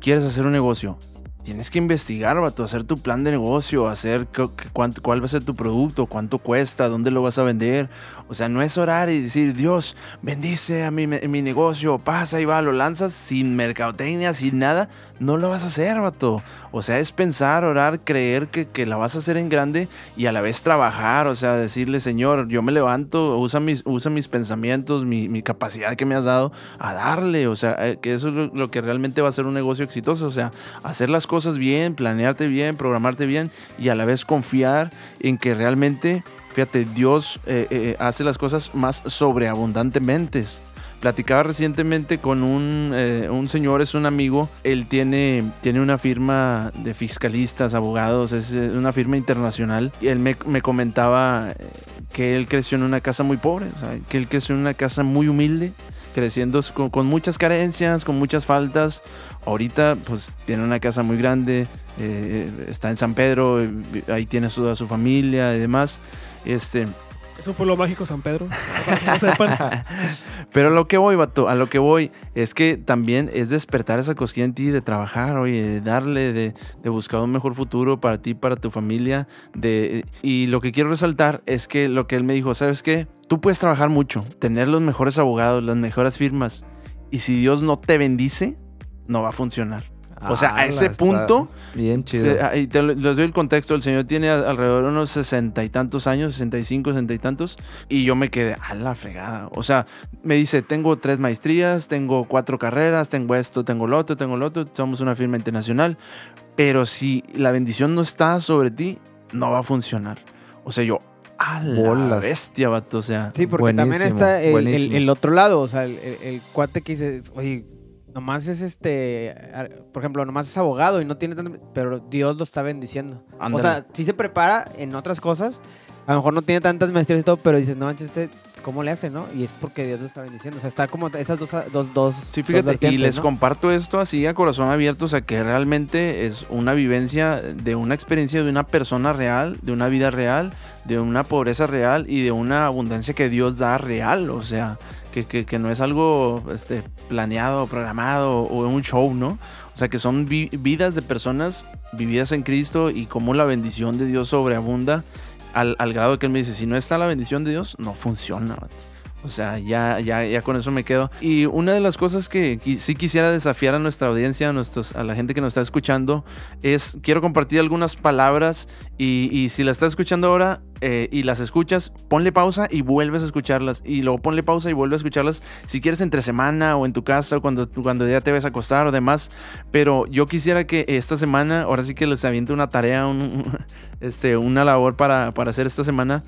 quieres hacer un negocio, tienes que investigar, vato, hacer tu plan de negocio, hacer cu- cuánto- cuál va a ser tu producto, cuánto cuesta, dónde lo vas a vender. O sea, no es orar y decir, Dios, bendice a mi, mi negocio, pasa y va, lo lanzas sin mercadotecnia, sin nada. No lo vas a hacer, vato. O sea, es pensar, orar, creer que, que la vas a hacer en grande y a la vez trabajar. O sea, decirle, Señor, yo me levanto, usa mis, usa mis pensamientos, mi, mi capacidad que me has dado a darle. O sea, eh, que eso es lo, lo que realmente va a ser un negocio exitoso. O sea, hacer las cosas bien, planearte bien, programarte bien y a la vez confiar en que realmente, fíjate, Dios eh, eh, hace las cosas más sobreabundantemente. Platicaba recientemente con un, eh, un señor, es un amigo, él tiene, tiene una firma de fiscalistas, abogados, es eh, una firma internacional, y él me, me comentaba eh, que él creció en una casa muy pobre, o sea, que él creció en una casa muy humilde, creciendo con, con muchas carencias, con muchas faltas. Ahorita pues tiene una casa muy grande, eh, está en San Pedro, eh, ahí tiene su, a su familia y demás. Este, Es un pueblo mágico San Pedro. Pero a lo que voy, vato, a lo que voy es que también es despertar esa cosquilla en ti de trabajar, oye, de darle, de, de buscar un mejor futuro para ti, para tu familia. De, y lo que quiero resaltar es que lo que él me dijo, ¿sabes qué? Tú puedes trabajar mucho, tener los mejores abogados, las mejores firmas. Y si Dios no te bendice, no va a funcionar. O sea, a Ala, ese punto, Bien chido. eh, ah, y te lo- les doy el contexto. El señor tiene a- alrededor de unos sesenta y tantos años, 65, sesenta y tantos. Y yo me quedé a la fregada. O sea, me dice, tengo tres maestrías, tengo cuatro carreras, tengo esto, tengo lo otro, tengo lo otro. Somos una firma internacional. Pero si la bendición no está sobre ti, no va a funcionar. O sea, yo, a la Bolas. bestia, vato. O sea, Sí, porque también Buenísimo, está el, el- el otro lado, o sea, el, el- el cuate que dice, oye, nomás es este, por ejemplo, nomás es abogado y no tiene tanto, pero Dios lo está bendiciendo. O sea, sí se prepara en otras cosas, a lo mejor no tiene tantas maestrías y todo, pero dices, no manches, este, ¿cómo le hace, no? Y es porque Dios lo está bendiciendo. O sea, está como esas dos, dos, dos Sí, dos fíjate, y les ¿no? comparto esto así a corazón abierto, o sea, que realmente es una vivencia de una experiencia de una persona real, de una vida real, de una pobreza real y de una abundancia que Dios da real, o sea, que, no es algo este, planeado, programado o un show, ¿no? O sea, que son vi- vidas de personas vividas en Cristo y cómo la bendición de Dios sobreabunda al, al grado que Él me dice, si no está la bendición de Dios, no funciona. O sea, ya, ya, ya con eso me quedo. Y una de las cosas que sí quisiera desafiar a nuestra audiencia, a, nuestros, a la gente que nos está escuchando, es quiero compartir algunas palabras y, si las estás escuchando ahora eh, y las escuchas, ponle pausa y vuelves a escucharlas. Y luego ponle pausa y vuelves a escucharlas si quieres entre semana o en tu casa o cuando, cuando ya te ves a acostar o demás. Pero yo quisiera que esta semana, ahora sí que les aviente una tarea, un- este, una labor para, para hacer esta semana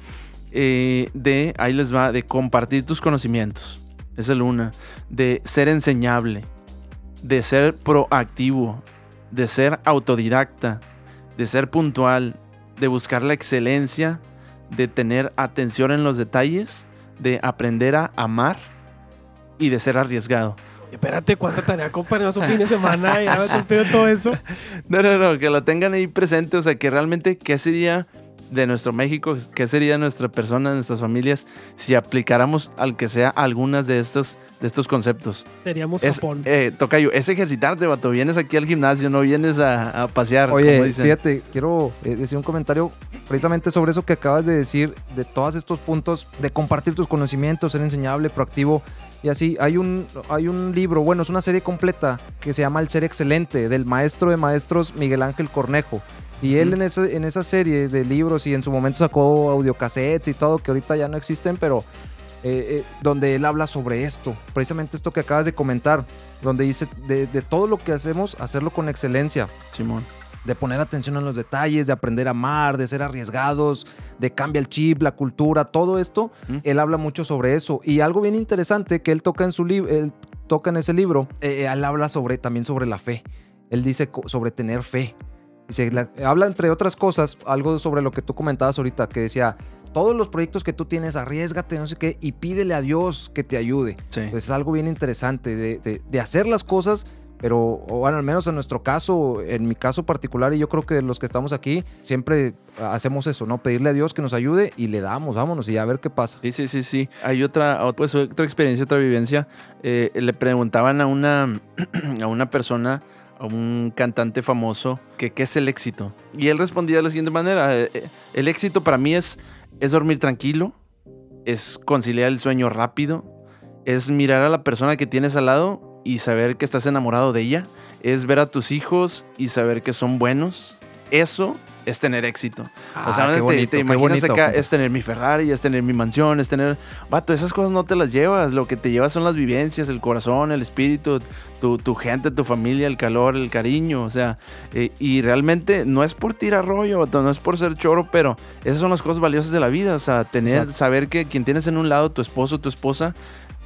eh, de, ahí les va, de compartir tus conocimientos. Es el una. De ser enseñable. De ser proactivo. De ser autodidacta. De ser puntual. De buscar la excelencia. De tener atención en los detalles. De aprender a amar. Y de ser arriesgado. Espérate, ¿cuánta tarea compañeros un fin de semana? Ya me todo eso. No, no, no, que lo tengan ahí presente. O sea, que realmente, ¿qué sería de nuestro México? ¿Qué sería nuestra persona, nuestras familias, si aplicáramos al que sea algunas de estos, de estos conceptos? Seríamos Es, Japón. eh, Tocayo, es ejercitarte, vato. Vienes aquí al gimnasio, no vienes a, a pasear. como Oye, dicen. fíjate, quiero eh, decir un comentario precisamente sobre eso que acabas de decir, de todos estos puntos, de compartir tus conocimientos, ser enseñable, proactivo. Y así, hay un, hay un libro, bueno, es una serie completa que se llama El Ser Excelente, del maestro de maestros Miguel Ángel Cornejo. Y él en, ese- en esa serie de libros y en su momento sacó audiocassettes y todo, que ahorita ya no existen, pero eh, eh, donde él habla sobre esto, precisamente esto que acabas de comentar, donde dice de, de todo lo que hacemos, hacerlo con excelencia. Simón. de poner atención en los detalles, de aprender a amar, de ser arriesgados, de cambia el chip, la cultura, todo esto. Mm. Él habla mucho sobre eso. Y algo bien interesante que él toca en su libro, toca en ese libro, eh, él habla sobre, también sobre la fe. Él dice sobre tener fe. Dice, la- habla entre otras cosas, algo sobre lo que tú comentabas ahorita, que decía, todos los proyectos que tú tienes, arriesgate, no sé qué, y pídele a Dios que te ayude. Sí. Pues es algo bien interesante de, de- de hacer las cosas, pero o bueno, al menos en nuestro caso, en mi caso particular, y yo creo que los que estamos aquí, siempre hacemos eso, ¿no? Pedirle a Dios que nos ayude y le damos, vámonos y a ver qué pasa. Sí, sí, sí, sí. Hay otra, pues, otra experiencia, otra vivencia. Eh, le preguntaban a una, a una persona, a un cantante famoso, que qué es el éxito. Y él respondía de la siguiente manera. eh, eh, el éxito para mí es, es dormir tranquilo, es conciliar el sueño rápido, es mirar a la persona que tienes al lado y saber que estás enamorado de ella, es ver a tus hijos y saber que son buenos. Eso es tener éxito. o sea, Ah, qué te- bonito, te, qué imaginas bonito, acá, es tener mi Ferrari, es tener mi mansión, es tener... Vato, esas cosas no te las llevas. Lo que te llevas son las vivencias, el corazón, el espíritu, tu, tu gente, tu familia, el calor, el cariño. O sea, eh, y realmente no es por tirar rollo, vato, no es por ser choro, pero esas son las cosas valiosas de la vida. O sea, tener, Exacto. saber que quien tienes en un lado, tu esposo, tu esposa,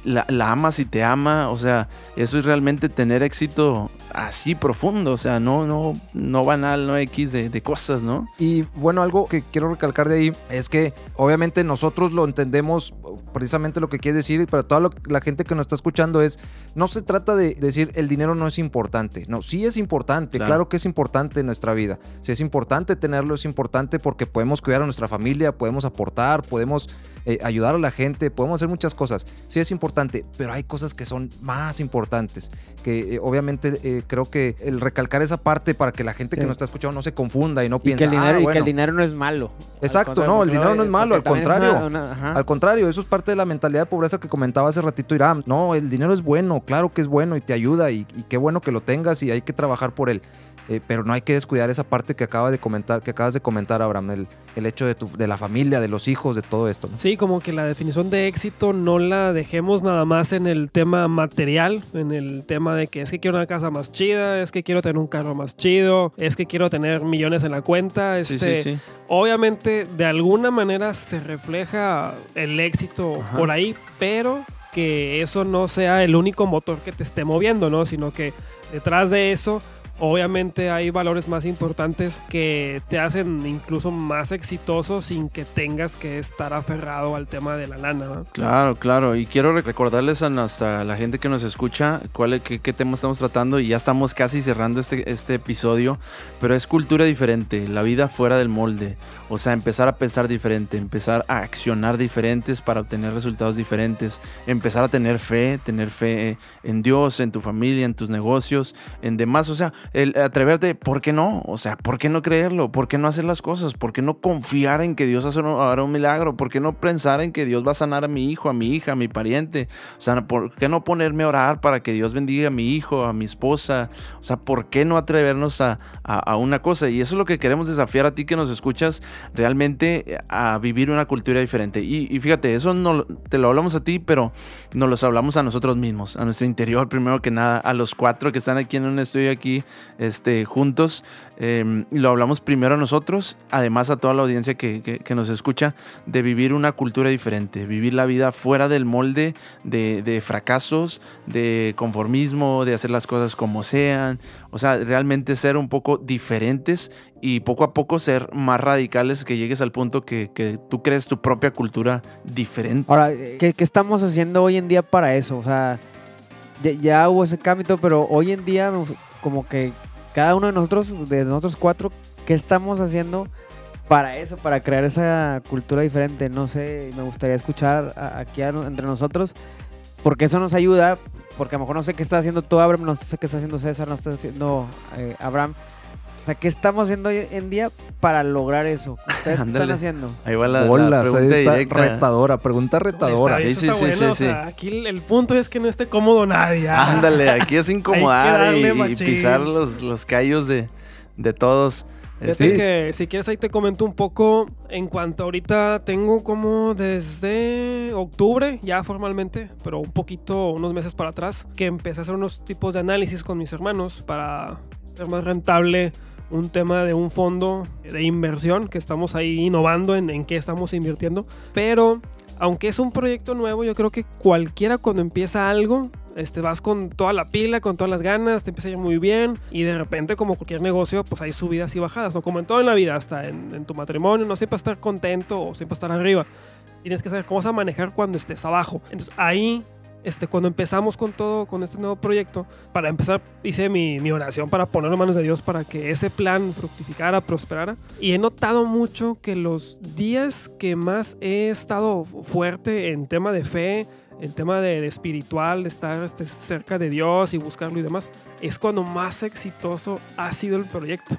la, la amas y te ama, o sea, eso es realmente tener éxito así profundo, o sea, no, no, no banal, no X de, de cosas, ¿no? Y bueno, algo que quiero recalcar de ahí es que obviamente nosotros lo entendemos precisamente lo que quiere decir, pero toda lo- la gente que nos está escuchando es, no se trata de decir el dinero no es importante, no, sí es importante, Claro. claro, que es importante en nuestra vida, si es importante tenerlo, es importante porque podemos cuidar a nuestra familia, podemos aportar, podemos eh, ayudar a la gente, podemos hacer muchas cosas, sí es importante, pero hay cosas que son más importantes, que eh, obviamente eh, creo que el recalcar esa parte para que la gente que nos está escuchando no se confunda y no piense, que, el dinero, "Ah, y que bueno". el dinero no es malo. Exacto, no, el dinero no es malo, al contrario. una- una- ajá. Al contrario, eso es parte de la mentalidad de pobreza que comentaba hace ratito Irán. No, el dinero es bueno, claro que es bueno y te ayuda y, y qué bueno que lo tengas y hay que trabajar por él. Eh, pero no hay que descuidar esa parte que acaba de comentar, que acabas de comentar, Abraham, el, el hecho de, tu, de la familia, de los hijos, de todo esto. ¿no? Sí, como que la definición de éxito no la dejemos nada más en el tema material, en el tema de que es que quiero una casa más chida, es que quiero tener un carro más chido, es que quiero tener millones en la cuenta. Sí, este, sí, sí. Obviamente, de alguna manera se refleja el éxito Ajá. por ahí, pero que eso no sea el único motor que te esté moviendo, ¿no? Sino que detrás de eso, obviamente hay valores más importantes que te hacen incluso más exitoso sin que tengas que estar aferrado al tema de la lana, ¿no? Claro, claro. Y quiero re- recordarles a, nuestra, a la gente que nos escucha cuál, qué, qué tema estamos tratando. Y ya estamos casi cerrando este, este episodio. Pero es cultura diferente, la vida fuera del molde. O sea, empezar a pensar diferente, empezar a accionar diferentes para obtener resultados diferentes. Empezar a tener fe, tener fe en Dios, en tu familia, en tus negocios, en demás. O sea, el atreverte, ¿por qué no? O sea, ¿por qué no creerlo? ¿Por qué no hacer las cosas? ¿Por qué no confiar en que Dios hará un milagro? ¿Por qué no pensar en que Dios va a sanar a mi hijo, a mi hija, a mi pariente? O sea, ¿por qué no ponerme a orar para que Dios bendiga a mi hijo, a mi esposa? O sea, ¿por qué no atrevernos a, a- una cosa? Y eso es lo que queremos desafiar a ti que nos escuchas, realmente a vivir una cultura diferente. Y, y fíjate, eso no te lo hablamos a ti, pero nos los hablamos a nosotros mismos, a nuestro interior, primero que nada, a los cuatro que están aquí en un estudio aquí este, juntos. eh, lo hablamos primero a nosotros, además a toda la audiencia que, que- que nos escucha, de vivir una cultura diferente, vivir la vida fuera del molde de, de fracasos, de conformismo, de hacer las cosas como sean. O sea, realmente ser un poco diferentes y poco a poco ser más radicales, que llegues al punto que, que tú crees tu propia cultura diferente. Ahora, ¿qué, qué estamos haciendo hoy en día para eso? O sea, ya, hubo ese cambio, pero hoy en día como que cada uno de nosotros, de nosotros cuatro, ¿qué estamos haciendo para eso, para crear esa cultura diferente? No sé, me gustaría escuchar aquí entre nosotros, porque eso nos ayuda, porque a lo mejor no sé qué está haciendo tú, Abraham, no sé qué está haciendo César, no está haciendo eh, Abraham. O sea, ¿qué estamos haciendo hoy en día para lograr eso? ¿Ustedes qué están Ándale. haciendo? Ahí va la, la Bolas, ahí pregunta está directa. retadora, pregunta retadora. Está- Sí, sí, está sí, bueno, sí, o sí. sea, aquí el, el punto es que no esté cómodo nadie. ah. Ándale, aquí es incomodar y, pisar los, los callos de, de todos. Que si quieres ahí te comento un poco en cuanto ahorita tengo como desde octubre ya formalmente, pero un poquito, unos meses para atrás, que empecé a hacer unos tipos de análisis con mis hermanos para ser más rentable un tema de un fondo de inversión que estamos ahí innovando en, en qué estamos invirtiendo. Pero aunque es un proyecto nuevo, yo creo que cualquiera cuando empieza algo, este, vas con toda la pila, con todas las ganas, te empieza a ir muy bien y de repente como cualquier negocio, pues hay subidas y bajadas, ¿no? Como en todo en la vida, hasta en, en tu matrimonio, no siempre estar contento o siempre estar arriba. Tienes que saber cómo vas a manejar cuando estés abajo. Entonces ahí este, cuando empezamos con todo, con este nuevo proyecto, para empezar hice mi, mi, oración para ponerlo en manos de Dios para que ese plan fructificara, prosperara. Y he notado mucho que los días que más he estado fuerte en tema de fe, en tema de, de espiritual, de estar este, cerca de Dios y buscarlo y demás, es cuando más exitoso ha sido el proyecto.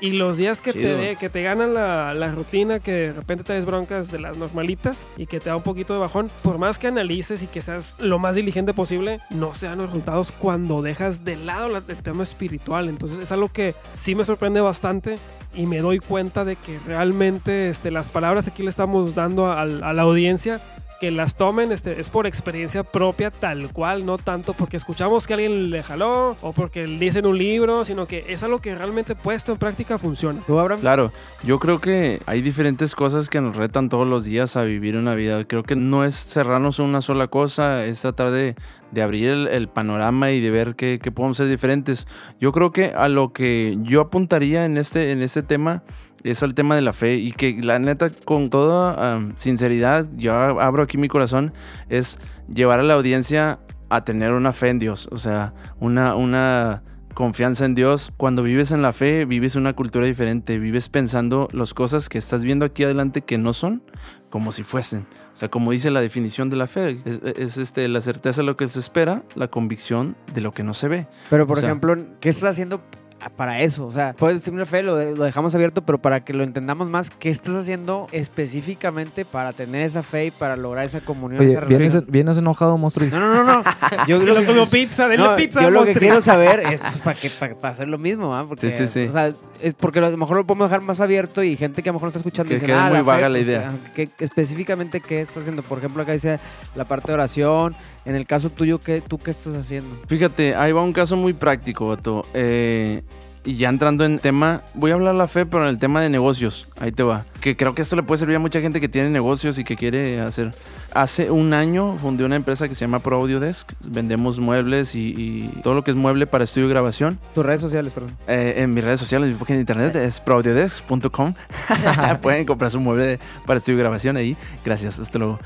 Y los días que te, de, que te ganan la, la, rutina, que de repente te des broncas de las normalitas y que te da un poquito de bajón, por más que analices y que seas lo más diligente posible, no se dan los resultados cuando dejas de lado la, el tema espiritual. Entonces es algo que sí me sorprende bastante y me doy cuenta de que realmente este, las palabras que aquí le estamos dando a, a la audiencia que las tomen este, es por experiencia propia tal cual, no tanto porque escuchamos que alguien le jaló o porque dice en un libro, sino que es algo que realmente puesto en práctica funciona. ¿Tú, Abraham? Claro, yo creo que hay diferentes cosas que nos retan todos los días a vivir una vida. Creo que no es cerrarnos en una sola cosa, es tratar de, de abrir el, panorama y de ver qué, qué podemos ser diferentes. Yo creo que a lo que yo apuntaría en este, en este tema es al tema de la fe y que la neta con toda sinceridad yo abro aquí mi corazón es llevar a la audiencia a tener una fe en Dios, o sea, una, una confianza en Dios. Cuando vives en la fe, vives una cultura diferente, vives pensando las cosas que estás viendo aquí adelante que no son como si fuesen. O sea, como dice la definición de la fe, es, es este, la certeza de lo que se espera, la convicción de lo que no se ve. Pero, por o sea, ejemplo, ¿qué estás haciendo para eso. O sea, puede ser una fe, lo, lo, dejamos abierto, pero para que lo entendamos más, ¿qué estás haciendo específicamente para tener esa fe y para lograr esa comunión? Oye, esa ¿vienes, ¿vienes, enojado, monstruo? No, no, no. no. Yo lo, como pizza, denle no, pizza. Yo lo que quiero saber es pues, para, que, para, para, hacer lo mismo, ¿ah? Porque, sí, sí, sí. O sea, es porque a lo mejor lo podemos dejar más abierto y gente que a lo mejor no está escuchando que, dice, ah, muy la vaga la idea. Que, específicamente, ¿qué estás haciendo? Por ejemplo, acá dice la parte de oración. En el caso tuyo, ¿qué, ¿tú qué estás haciendo? Fíjate, ahí va un caso muy práctico, Bato. Eh, y ya entrando en tema, voy a hablar la fe, pero en el tema de negocios, ahí te va. Que creo que esto le puede servir a mucha gente que tiene negocios y que quiere hacer. Hace un año fundé una empresa que se llama Pro Audio Desk. Vendemos muebles y, y todo lo que es mueble para estudio y grabación. Tus redes sociales, perdón. Eh, en mis redes sociales, mi página de internet es proaudiodesk.com. Pueden comprar su mueble para estudio y grabación ahí. Gracias, hasta luego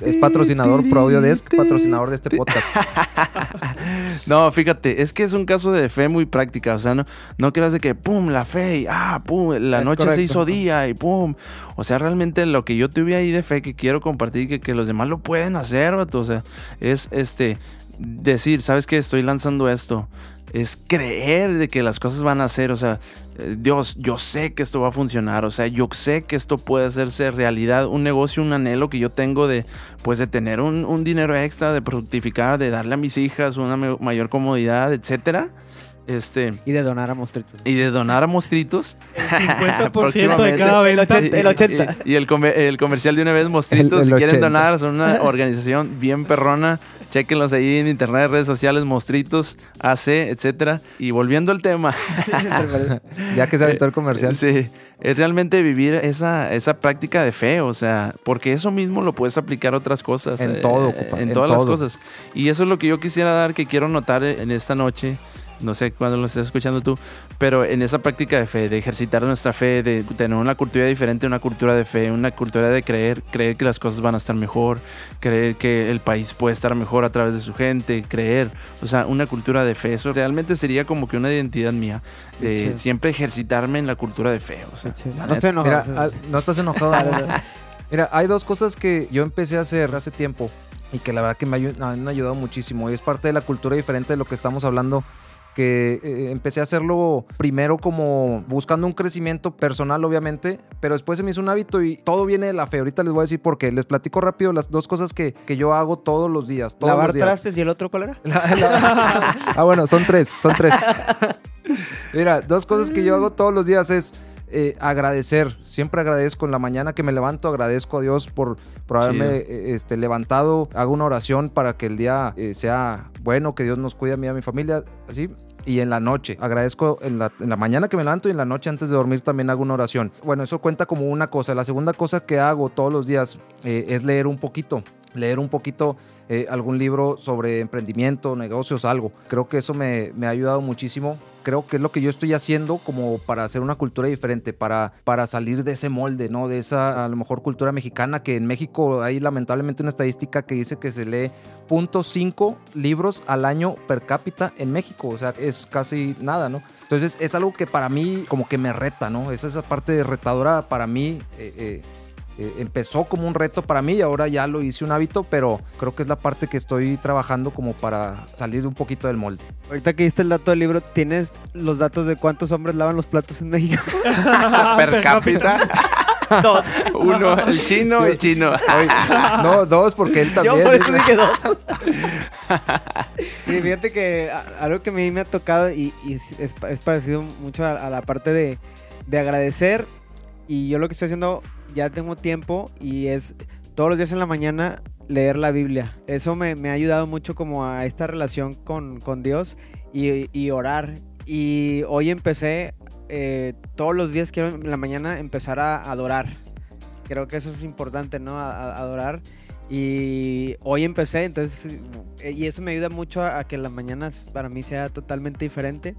es patrocinador Pro Audio Desk, patrocinador de este podcast. no, fíjate, es que es un caso de fe muy práctica. O sea, no, no creas de que pum, la fe, y ah, pum, la es noche correcto. se hizo día y pum. O sea, realmente lo que yo tuve ahí de fe que quiero compartir, que, que los demás lo pueden hacer, o sea, es este decir, ¿sabes qué? Estoy lanzando esto es creer de que las cosas van a ser, o sea, Dios, yo sé que esto va a funcionar, o sea, yo sé que esto puede hacerse realidad, un negocio, un anhelo que yo tengo de, pues, de tener un, dinero extra, de productificar, de darle a mis hijas una mayor comodidad, etcétera. Este, y de donar a mostritos. Y de donar a mostritos. El 50% de cada venta. El 80. Y, y, y el, comer, el, comercial de una vez, mostritos, el, el si quieren donar, son una organización bien perrona. Chequenlos ahí en internet, redes sociales, Mostritos, AC, etcétera. Y volviendo al tema. ya que se aventó el comercial. Sí, es realmente vivir esa, esa práctica de fe, o sea, porque eso mismo lo puedes aplicar a otras cosas. En todo, eh, En, en todas todo. las cosas. Y eso es lo que yo quisiera dar, que quiero notar en esta noche no sé cuándo lo estés escuchando tú, pero en esa práctica de fe, de ejercitar nuestra fe, de tener una cultura diferente, una cultura de fe, una cultura de creer, creer que las cosas van a estar mejor, creer que el país puede estar mejor a través de su gente, creer, o sea, una cultura de fe, eso realmente sería como que una identidad mía, de sí. siempre ejercitarme en la cultura de fe, o sea, sí. no, estoy enojado, Mira, no estás enojado. Mira, hay dos cosas que yo empecé a hacer hace tiempo y que la verdad que me han ayudado muchísimo y es parte de la cultura diferente de lo que estamos hablando que eh, empecé a hacerlo primero como buscando un crecimiento personal, obviamente, pero después se me hizo un hábito y todo viene de la fe. Ahorita les voy a decir por qué. Les platico rápido las dos cosas que, que yo hago todos los días. Todos ¿Lavar los días. trastes y el otro cuál era? La, la... ah, bueno, son tres, son tres. Mira, dos cosas que yo hago todos los días es eh, agradecer. Siempre agradezco en la mañana que me levanto, agradezco a Dios por, por haberme eh, este, levantado. Hago una oración para que el día eh, sea bueno, que Dios nos cuide a mí y a mi familia. Así. y en la noche. Agradezco en la, en la mañana que me levanto y en la noche antes de dormir también hago una oración. Bueno, eso cuenta como una cosa. La segunda cosa que hago todos los días eh, es leer un poquito. Leer un poquito eh, algún libro sobre emprendimiento, negocios, algo. Creo que eso me, me ha ayudado muchísimo creo que es lo que yo estoy haciendo como para hacer una cultura diferente, para, para salir de ese molde, ¿no? De esa a lo mejor cultura mexicana, que en México hay lamentablemente una estadística que dice que se lee .5 libros al año per cápita en México, o sea, es casi nada, ¿no? Entonces es algo que para mí como que me reta, ¿no? Esa, esa parte retadora para mí eh, eh, eh, empezó como un reto para mí y ahora ya lo hice un hábito, pero creo que es la parte que estoy trabajando como para salir un poquito del molde. Ahorita que diste el dato del libro, ¿tienes los datos de cuántos hombres lavan los platos en México? per cápita. dos. Uno, el chino, el chino. no, dos, porque él también. Yo por eso dije dos. y fíjate que algo que a mí me ha tocado y, es, parecido mucho a, la parte de, de agradecer. Y yo lo que estoy haciendo ya tengo tiempo y es todos los días en la mañana leer la Biblia. Eso me, ha ayudado mucho como a esta relación con, Dios y, orar. Y hoy empecé, eh, todos los días quiero en la mañana empezar a adorar. Creo que eso es importante, ¿no? adorar. Y hoy empecé, entonces, y eso me ayuda mucho a, a que las mañanas para mí sea totalmente diferente.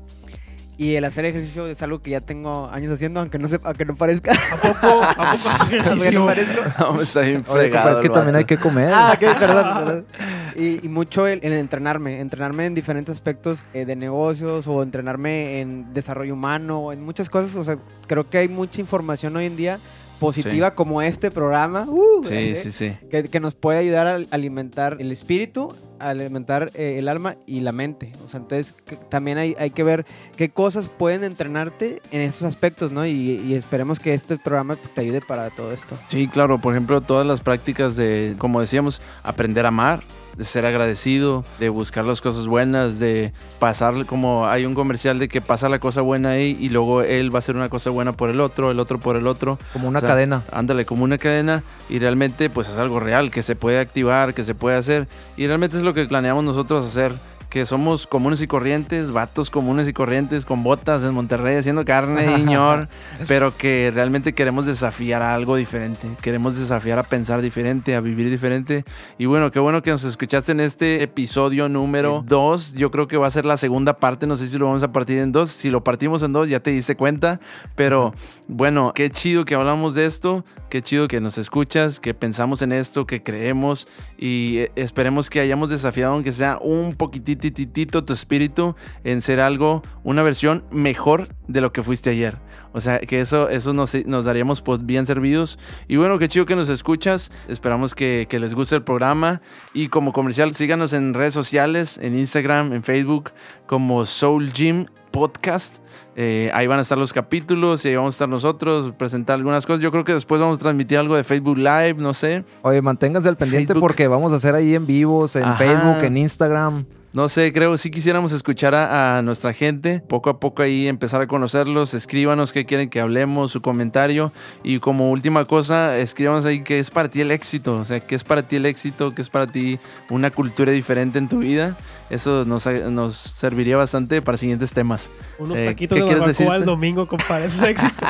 Y el hacer ejercicio es algo que ya tengo años haciendo, aunque no, sepa, aunque no parezca. ¿A poco? ¿A poco ejercicio? no parezco? No, está bien fregado. es que también hay que comer. Ah, perdón. Y, mucho en entrenarme, entrenarme en diferentes aspectos eh, de negocios o entrenarme en desarrollo humano, en muchas cosas. O sea, creo que hay mucha información hoy en día positiva como este programa. Uh, sí, eh, sí, sí. Que, nos puede ayudar a alimentar el espíritu, a alimentar eh, el alma y la mente. O sea, entonces también hay, hay, que ver qué cosas pueden entrenarte en esos aspectos, ¿no? Y, esperemos que este programa pues, te ayude para todo esto. Sí, claro. Por ejemplo, todas las prácticas de, como decíamos, aprender a amar de ser agradecido, de buscar las cosas buenas, de pasar como hay un comercial de que pasa la cosa buena ahí y luego él va a hacer una cosa buena por el otro, el otro por el otro. Como una cadena. Ándale, como una cadena y realmente pues es algo real que se puede activar, que se puede hacer y realmente es lo que planeamos nosotros hacer que somos comunes y corrientes, vatos comunes y corrientes con botas en Monterrey haciendo carne, señor, pero que realmente queremos desafiar a algo diferente, queremos desafiar a pensar diferente, a vivir diferente. Y bueno, qué bueno que nos escuchaste en este episodio número 2. Yo creo que va a ser la segunda parte, no sé si lo vamos a partir en dos. Si lo partimos en dos, ya te diste cuenta, pero bueno, qué chido que hablamos de esto, qué chido que nos escuchas, que pensamos en esto, que creemos y eh, esperemos que hayamos desafiado, aunque sea un poquitito tu espíritu en ser algo, una versión mejor de lo que fuiste ayer. O sea, que eso, eso nos, nos daríamos pues, bien servidos. Y bueno, qué chido que nos escuchas. Esperamos que, que, les guste el programa. Y como comercial, síganos en redes sociales, en Instagram, en Facebook, como Soul Gym Podcast. Eh, ahí van a estar los capítulos y ahí vamos a estar nosotros, presentar algunas cosas. Yo creo que después vamos a transmitir algo de Facebook Live, no sé. Oye, manténganse al pendiente porque vamos a hacer ahí en vivos, en Facebook, en Instagram. No sé, creo si quisiéramos escuchar a, nuestra gente, poco a poco ahí empezar a conocerlos, escríbanos qué quieren que hablemos, su comentario y como última cosa, escríbanos ahí qué es para ti el éxito, o sea, qué es para ti el éxito, qué es para ti una cultura diferente en tu vida. Eso nos, nos serviría bastante para siguientes temas. Unos eh, taquitos de barbacoa el domingo, compadre, eso es éxito.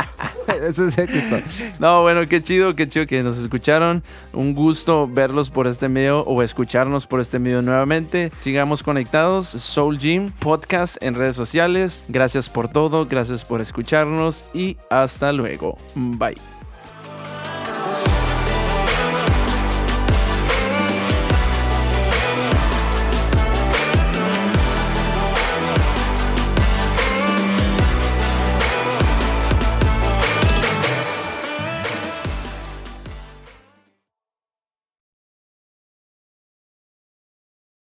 eso es éxito. No, bueno, qué chido, qué chido que nos escucharon. Un gusto verlos por este medio o escucharnos por este medio nuevamente. Sigamos con conectados, Soul Gym Podcast en redes sociales. Gracias por todo, gracias por escucharnos y hasta luego. Bye.